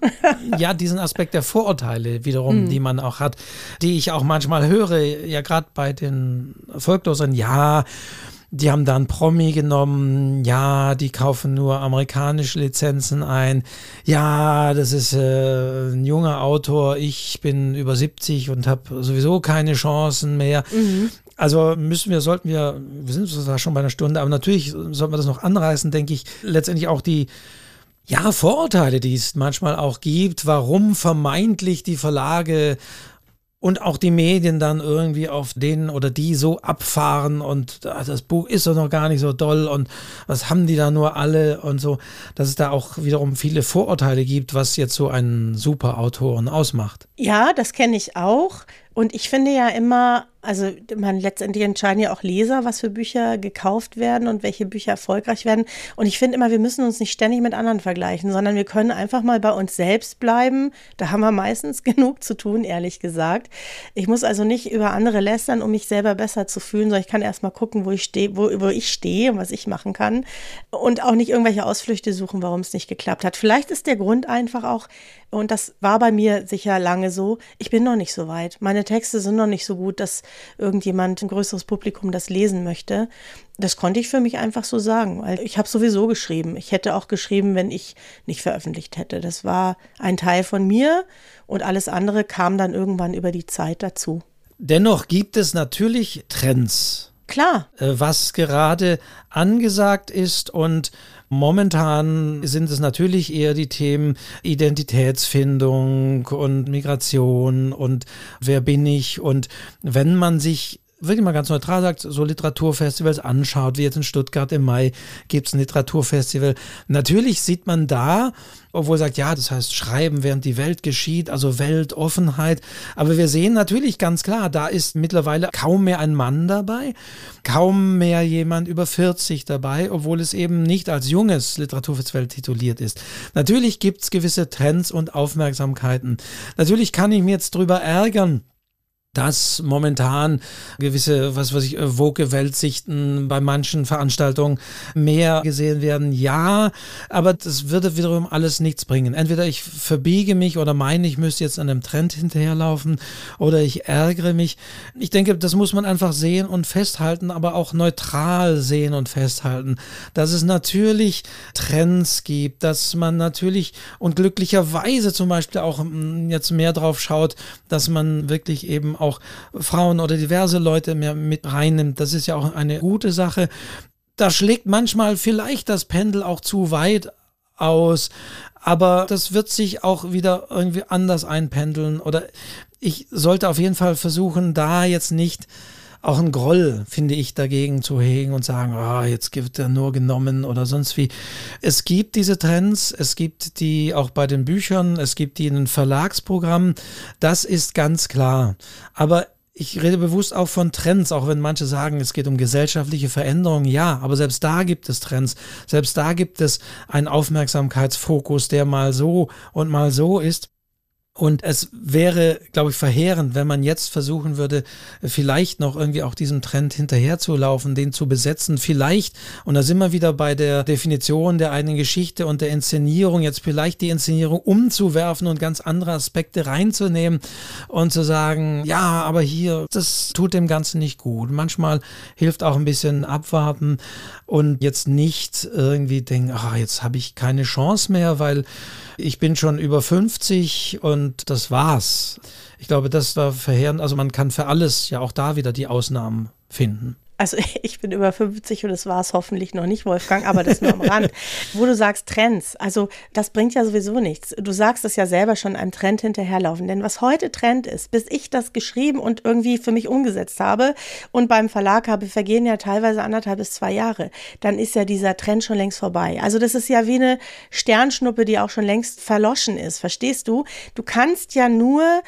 ja, diesen Aspekt der Vorurteile wiederum, mhm. die man auch hat, die ich auch manchmal höre, ja gerade bei den Erfolglosen, ja, die haben da einen Promi genommen, ja, die kaufen nur amerikanische Lizenzen ein, ja, das ist äh, ein junger Autor, ich bin über 70 und habe sowieso keine Chancen mehr. Mhm. Also müssen wir, sollten wir, wir sind zwar schon bei einer Stunde, aber natürlich sollten wir das noch anreißen, denke ich, letztendlich auch die ja, Vorurteile, die es manchmal auch gibt, warum vermeintlich die Verlage und auch die Medien dann irgendwie auf den oder die so abfahren und das Buch ist doch noch gar nicht so doll und was haben die da nur alle und so, dass es da auch wiederum viele Vorurteile gibt, was jetzt so einen super Autoren ausmacht. Ja, das kenne ich auch. Und ich finde ja immer, also man letztendlich entscheiden ja auch Leser, was für Bücher gekauft werden und welche Bücher erfolgreich werden. Und ich finde immer, wir müssen uns nicht ständig mit anderen vergleichen, sondern wir können einfach mal bei uns selbst bleiben. Da haben wir meistens genug zu tun, ehrlich gesagt. Ich muss also nicht über andere lästern, um mich selber besser zu fühlen, sondern ich kann erst mal gucken, wo ich stehe, wo, wo ich stehe und was ich machen kann. Und auch nicht irgendwelche Ausflüchte suchen, warum es nicht geklappt hat. Vielleicht ist der Grund einfach auch, und das war bei mir sicher lange so, ich bin noch nicht so weit. Meine Texte sind noch nicht so gut, dass irgendjemand, ein größeres Publikum das lesen möchte. Das konnte ich für mich einfach so sagen, weil ich habe sowieso geschrieben. Ich hätte auch geschrieben, wenn ich nicht veröffentlicht hätte. Das war ein Teil von mir und alles andere kam dann irgendwann über die Zeit dazu. Dennoch gibt es natürlich Trends. Klar. Äh, was gerade angesagt ist und Momentan sind es natürlich eher die Themen Identitätsfindung und Migration und wer bin ich? Und wenn man sich wirklich mal ganz neutral sagt, so Literaturfestivals anschaut, wie jetzt in Stuttgart im Mai gibt es ein Literaturfestival. Natürlich sieht man da, obwohl sagt, ja, das heißt Schreiben, während die Welt geschieht, also Weltoffenheit. Aber wir sehen natürlich ganz klar, da ist mittlerweile kaum mehr ein Mann dabei, kaum mehr jemand über 40 dabei, obwohl es eben nicht als junges Literaturfestival tituliert ist. Natürlich gibt es gewisse Trends und Aufmerksamkeiten. Natürlich kann ich mir jetzt drüber ärgern, dass momentan gewisse, was weiß ich, woke Weltsichten bei manchen Veranstaltungen mehr gesehen werden. Ja, aber das würde wiederum alles nichts bringen. Entweder ich verbiege mich oder meine, ich müsste jetzt an einem Trend hinterherlaufen oder ich ärgere mich. Ich denke, das muss man einfach sehen und festhalten, aber auch neutral sehen und festhalten, dass es natürlich Trends gibt, dass man natürlich und glücklicherweise zum Beispiel auch mm, jetzt mehr drauf schaut, dass man wirklich eben auch Frauen oder diverse Leute mehr mit reinnimmt. Das ist ja auch eine gute Sache. Da schlägt manchmal vielleicht das Pendel auch zu weit aus, aber das wird sich auch wieder irgendwie anders einpendeln oder ich sollte auf jeden Fall versuchen, da jetzt nicht auch ein Groll, finde ich, dagegen zu hegen und sagen, ah, oh, jetzt wird er nur genommen oder sonst wie. Es gibt diese Trends, es gibt die auch bei den Büchern, es gibt die in den Verlagsprogrammen, das ist ganz klar. Aber ich rede bewusst auch von Trends, auch wenn manche sagen, es geht um gesellschaftliche Veränderungen. Ja, aber selbst da gibt es Trends. Selbst da gibt es einen Aufmerksamkeitsfokus, der mal so und mal so ist. Und es wäre, glaube ich, verheerend, wenn man jetzt versuchen würde, vielleicht noch irgendwie auch diesem Trend hinterherzulaufen, den zu besetzen. Vielleicht, und da sind wir wieder bei der Definition der eigenen Geschichte und der Inszenierung, jetzt vielleicht die Inszenierung umzuwerfen und ganz andere Aspekte reinzunehmen und zu sagen, ja, aber hier, das tut dem Ganzen nicht gut. Manchmal hilft auch ein bisschen abwarten und jetzt nicht irgendwie denken, ah, jetzt habe ich keine Chance mehr, weil ich bin schon über 50 und das war's. Ich glaube, das war verheerend. Also man kann für alles ja auch da wieder die Ausnahmen finden. Also ich bin über 50 und das war es hoffentlich noch nicht, Wolfgang, aber das nur am Rand. Wo du sagst Trends, also das bringt ja sowieso nichts. Du sagst es ja selber schon, einem Trend hinterherlaufen. Denn was heute Trend ist, bis ich das geschrieben und irgendwie für mich umgesetzt habe und beim Verlag habe, vergehen ja teilweise anderthalb bis zwei Jahre, dann ist ja dieser Trend schon längst vorbei. Also das ist ja wie eine Sternschnuppe, die auch schon längst verloschen ist. Verstehst du? Du kannst ja nur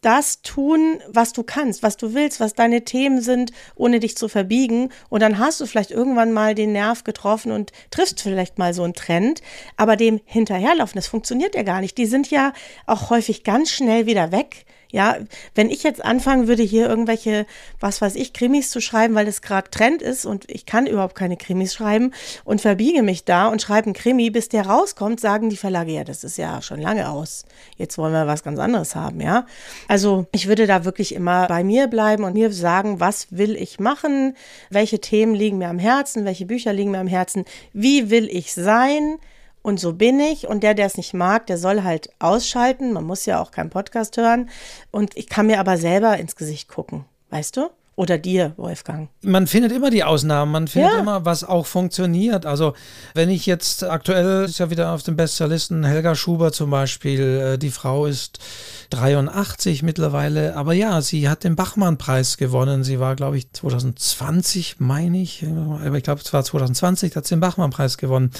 das tun, was du kannst, was du willst, was deine Themen sind, ohne dich zu verbiegen. Und dann hast du vielleicht irgendwann mal den Nerv getroffen und triffst vielleicht mal so einen Trend. Aber dem hinterherlaufen, das funktioniert ja gar nicht. Die sind ja auch häufig ganz schnell wieder weg Ja, wenn ich jetzt anfangen würde, hier irgendwelche, was weiß ich, Krimis zu schreiben, weil das gerade Trend ist und ich kann überhaupt keine Krimis schreiben und verbiege mich da und schreibe einen Krimi, bis der rauskommt, sagen die Verlage, ja, das ist ja schon lange aus. Jetzt wollen wir was ganz anderes haben, ja. Also ich würde da wirklich immer bei mir bleiben und mir sagen, was will ich machen, welche Themen liegen mir am Herzen, welche Bücher liegen mir am Herzen, wie will ich sein, und so bin ich. Und der, der es nicht mag, der soll halt ausschalten. Man muss ja auch keinen Podcast hören. Und ich kann mir aber selber ins Gesicht gucken. Weißt du? Oder dir, Wolfgang? Man findet immer die Ausnahmen, man findet ja. immer, was auch funktioniert. Also, wenn ich jetzt aktuell ist ja wieder auf den Bestsellerlisten Helga Schuber zum Beispiel, äh, die Frau ist 83 mittlerweile, aber ja, sie hat den Bachmann-Preis gewonnen. Sie war, glaube ich, 2020, meine ich, aber ich glaube, es war 2020, hat sie den Bachmann-Preis gewonnen.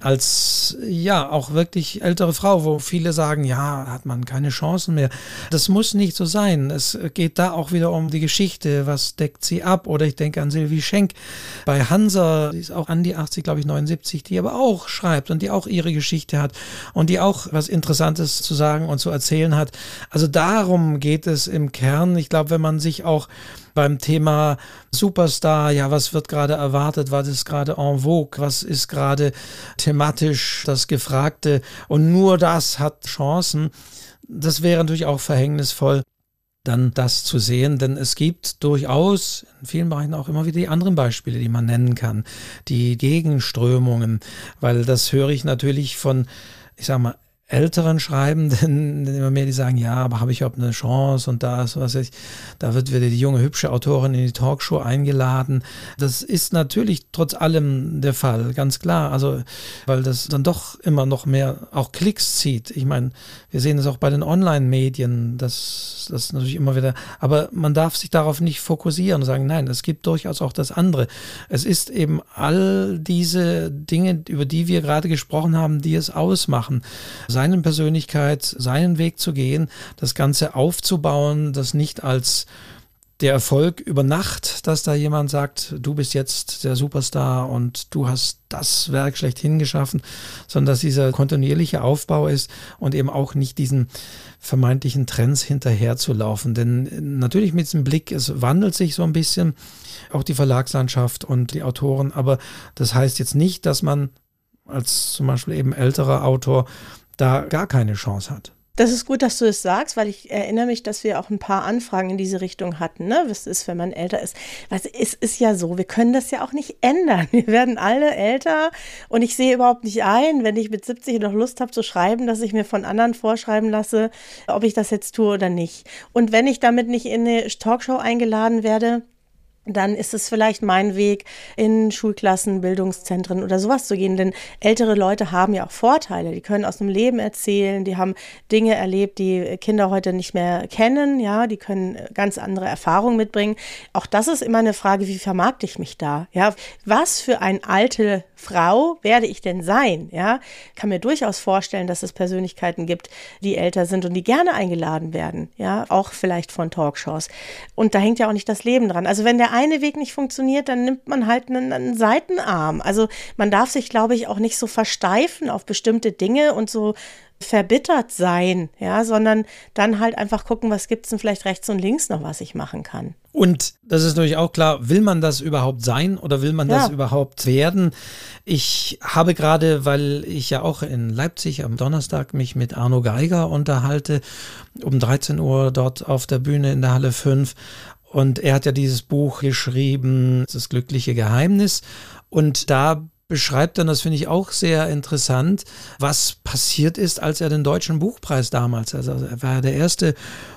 Als, ja, auch wirklich ältere Frau, wo viele sagen, ja, hat man keine Chancen mehr. Das muss nicht so sein. Es geht da auch wieder um die Geschichte, was deckt sie ab. Oder ich denke an Sylvie Schenk bei Hansa, die ist auch an die 80, glaube ich, 79, die aber auch schreibt und die auch ihre Geschichte hat und die auch was Interessantes zu sagen und zu erzählen hat. Also darum geht es im Kern. Ich glaube, wenn man sich auch beim Thema Superstar, ja, was wird gerade erwartet, was ist gerade en vogue, was ist gerade thematisch das Gefragte und nur das hat Chancen. Das wäre natürlich auch verhängnisvoll dann das zu sehen, denn es gibt durchaus in vielen Bereichen auch immer wieder die anderen Beispiele, die man nennen kann, die Gegenströmungen, weil das höre ich natürlich von, ich sag mal, älteren Schreibenden immer mehr, die sagen, ja, aber habe ich überhaupt eine Chance und da ist was ich, da wird wieder die junge hübsche Autorin in die Talkshow eingeladen. Das ist natürlich trotz allem der Fall, ganz klar. Also, weil das dann doch immer noch mehr auch Klicks zieht. Ich meine, wir sehen es auch bei den Online-Medien, dass das natürlich immer wieder, aber man darf sich darauf nicht fokussieren und sagen, nein, es gibt durchaus auch das andere. Es ist eben all diese Dinge, über die wir gerade gesprochen haben, die es ausmachen seine Persönlichkeit, seinen Weg zu gehen, das Ganze aufzubauen, das nicht als der Erfolg über Nacht, dass da jemand sagt, du bist jetzt der Superstar und du hast das Werk schlechthin geschaffen, sondern dass dieser kontinuierliche Aufbau ist und eben auch nicht diesen vermeintlichen Trends hinterherzulaufen. Denn natürlich mit diesem Blick, es wandelt sich so ein bisschen, auch die Verlagslandschaft und die Autoren, aber das heißt jetzt nicht, dass man als zum Beispiel eben älterer Autor da gar keine Chance hat. Das ist gut, dass du es das sagst, weil ich erinnere mich, dass wir auch ein paar Anfragen in diese Richtung hatten, ne? Was ist, wenn man älter ist? Was es ist ja so, wir können das ja auch nicht ändern. Wir werden alle älter und ich sehe überhaupt nicht ein, wenn ich mit 70 noch Lust habe zu schreiben, dass ich mir von anderen vorschreiben lasse, ob ich das jetzt tue oder nicht. Und wenn ich damit nicht in eine Talkshow eingeladen werde, dann ist es vielleicht mein Weg, in Schulklassen, Bildungszentren oder sowas zu gehen. Denn ältere Leute haben ja auch Vorteile. Die können aus dem Leben erzählen, die haben Dinge erlebt, die Kinder heute nicht mehr kennen. Ja, die können ganz andere Erfahrungen mitbringen. Auch das ist immer eine Frage, wie vermarkte ich mich da? Ja, was für eine alte Frau werde ich denn sein? Ja, kann mir durchaus vorstellen, dass es Persönlichkeiten gibt, die älter sind und die gerne eingeladen werden. Ja, auch vielleicht von Talkshows. Und da hängt ja auch nicht das Leben dran. Also wenn der eine Weg nicht funktioniert, dann nimmt man halt einen, einen Seitenarm. Also man darf sich, glaube ich, auch nicht so versteifen auf bestimmte Dinge und so verbittert sein, ja, sondern dann halt einfach gucken, was gibt es denn vielleicht rechts und links noch, was ich machen kann. Und das ist natürlich auch klar, will man das überhaupt sein oder will man ja. das überhaupt werden? Ich habe gerade, weil ich ja auch in Leipzig am Donnerstag mich mit Arno Geiger unterhalte, um 13 Uhr dort auf der Bühne in der Halle 5 und er hat ja dieses Buch geschrieben, das glückliche Geheimnis. Und da beschreibt dann, das finde ich auch sehr interessant, was passiert ist, als er den Deutschen Buchpreis damals, also er war der erste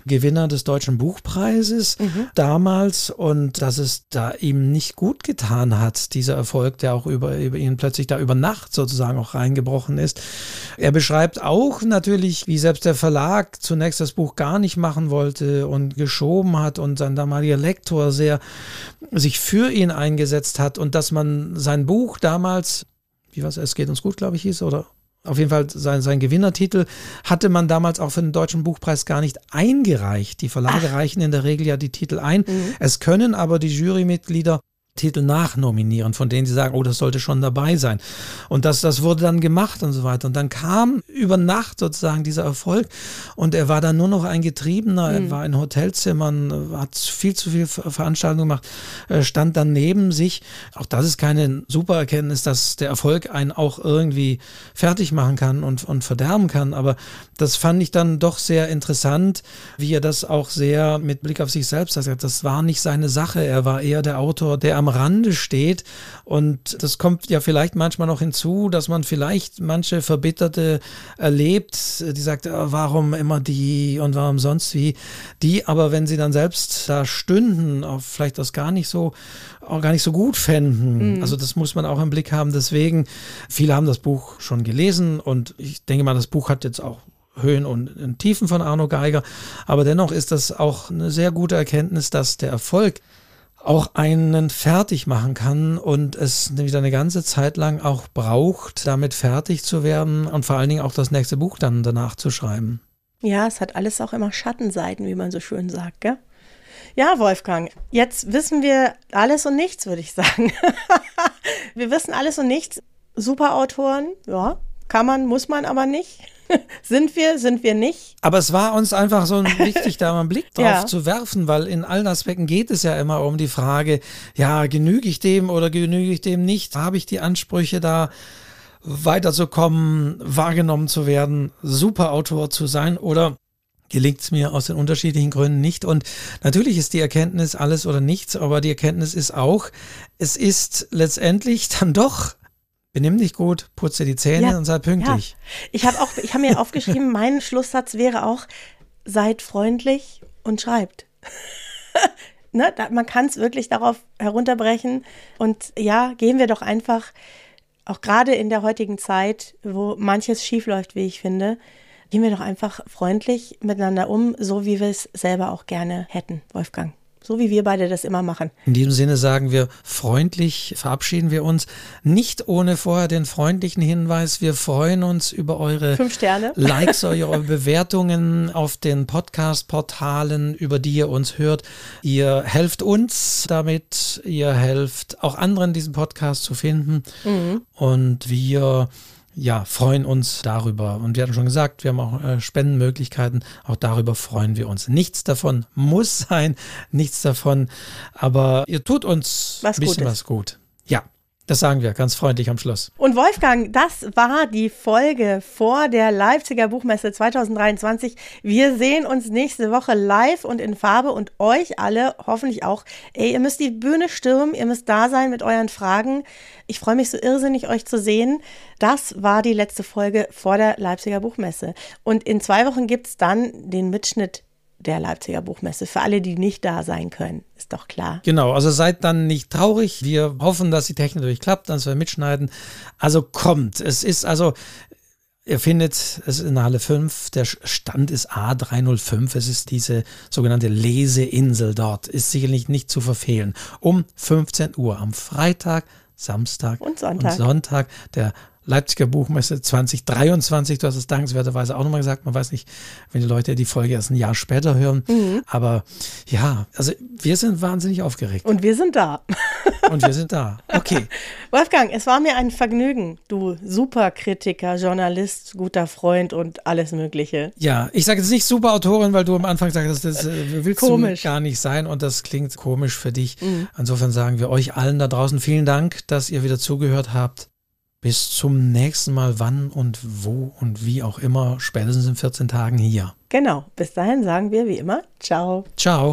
Gewinner des Deutschen Buchpreises mhm. damals und dass es da ihm nicht gut getan hat, dieser Erfolg, der auch über, über ihn plötzlich da über Nacht sozusagen auch reingebrochen ist. Er beschreibt auch natürlich, wie selbst der Verlag zunächst das Buch gar nicht machen wollte und geschoben hat und sein damaliger Lektor sehr sich für ihn eingesetzt hat und dass man sein Buch damals, wie was, es geht uns gut, glaube ich, hieß, oder auf jeden Fall sein, sein Gewinnertitel hatte man damals auch für den Deutschen Buchpreis gar nicht eingereicht. Die Verlage Ach. reichen in der Regel ja die Titel ein. Mhm. Es können aber die Jurymitglieder Titel nachnominieren, von denen sie sagen, oh, das sollte schon dabei sein. Und das, das wurde dann gemacht und so weiter. Und dann kam über Nacht sozusagen dieser Erfolg und er war dann nur noch ein Getriebener, mhm. er war in Hotelzimmern, hat viel zu viel Veranstaltungen gemacht, stand dann neben sich. Auch das ist keine super Erkenntnis, dass der Erfolg einen auch irgendwie fertig machen kann und, und verderben kann. Aber das fand ich dann doch sehr interessant, wie er das auch sehr mit Blick auf sich selbst sagt. Das war nicht seine Sache. Er war eher der Autor, der am Rande steht. Und das kommt ja vielleicht manchmal noch hinzu, dass man vielleicht manche Verbitterte erlebt, die sagt, ah, warum immer die und warum sonst wie. Die aber, wenn sie dann selbst da stünden, auch vielleicht das gar nicht so, auch gar nicht so gut fänden. Mhm. Also das muss man auch im Blick haben. Deswegen, viele haben das Buch schon gelesen und ich denke mal, das Buch hat jetzt auch Höhen und Tiefen von Arno Geiger. Aber dennoch ist das auch eine sehr gute Erkenntnis, dass der Erfolg auch einen fertig machen kann und es nämlich eine ganze Zeit lang auch braucht, damit fertig zu werden und vor allen Dingen auch das nächste Buch dann danach zu schreiben. Ja, es hat alles auch immer Schattenseiten, wie man so schön sagt, gell? Ja, Wolfgang, jetzt wissen wir alles und nichts, würde ich sagen. wir wissen alles und nichts. Super Autoren, ja, kann man, muss man aber nicht. sind wir, sind wir nicht? Aber es war uns einfach so wichtig, da mal einen Blick drauf ja. zu werfen, weil in allen Aspekten geht es ja immer um die Frage, ja, genüge ich dem oder genüge ich dem nicht? Habe ich die Ansprüche da weiterzukommen, wahrgenommen zu werden, super Autor zu sein oder gelingt es mir aus den unterschiedlichen Gründen nicht. Und natürlich ist die Erkenntnis alles oder nichts, aber die Erkenntnis ist auch, es ist letztendlich dann doch benimm dich gut, putze die Zähne ja, und sei pünktlich. Ja. Ich habe auch, ich habe mir aufgeschrieben, mein Schlusssatz wäre auch, seid freundlich und schreibt. ne, da, man kann es wirklich darauf herunterbrechen. Und ja, gehen wir doch einfach, auch gerade in der heutigen Zeit, wo manches schiefläuft, wie ich finde, gehen wir doch einfach freundlich miteinander um, so wie wir es selber auch gerne hätten, Wolfgang. So wie wir beide das immer machen. In diesem Sinne sagen wir freundlich, verabschieden wir uns. Nicht ohne vorher den freundlichen Hinweis. Wir freuen uns über eure Fünf Sterne. Likes, eure Bewertungen auf den Podcast-Portalen, über die ihr uns hört. Ihr helft uns damit. Ihr helft auch anderen, diesen Podcast zu finden. Mhm. Und wir ja, freuen uns darüber. Und wir hatten schon gesagt, wir haben auch äh, Spendenmöglichkeiten. Auch darüber freuen wir uns. Nichts davon muss sein, nichts davon. Aber ihr tut uns ein bisschen Gutes. was gut. Das sagen wir ganz freundlich am Schluss. Und Wolfgang, das war die Folge vor der Leipziger Buchmesse 2023. Wir sehen uns nächste Woche live und in Farbe und euch alle hoffentlich auch. Ey, ihr müsst die Bühne stürmen, ihr müsst da sein mit euren Fragen. Ich freue mich so irrsinnig, euch zu sehen. Das war die letzte Folge vor der Leipziger Buchmesse. Und in zwei Wochen gibt es dann den Mitschnitt der Leipziger Buchmesse. Für alle, die nicht da sein können, ist doch klar. Genau, also seid dann nicht traurig. Wir hoffen, dass die Technik durchklappt, dass wir mitschneiden. Also kommt. Es ist also, Ihr findet es in der Halle 5. Der Stand ist A305. Es ist diese sogenannte Leseinsel dort. Ist sicherlich nicht zu verfehlen. Um 15 Uhr am Freitag, Samstag und Sonntag. Und Sonntag der Leipziger Buchmesse 2023. Du hast es dankenswerterweise auch nochmal gesagt. Man weiß nicht, wenn die Leute die Folge erst ein Jahr später hören. Mhm. Aber ja, also wir sind wahnsinnig aufgeregt. Und wir sind da. Und wir sind da. Okay. Wolfgang, es war mir ein Vergnügen. Du Superkritiker, Journalist, guter Freund und alles Mögliche. Ja, ich sage jetzt nicht Superautorin, weil du am Anfang sagst, das äh, willst komisch. du gar nicht sein und das klingt komisch für dich. Mhm. Insofern sagen wir euch allen da draußen vielen Dank, dass ihr wieder zugehört habt. Bis zum nächsten Mal, wann und wo und wie auch immer, spätestens in 14 Tagen hier. Genau, bis dahin sagen wir wie immer, ciao. Ciao.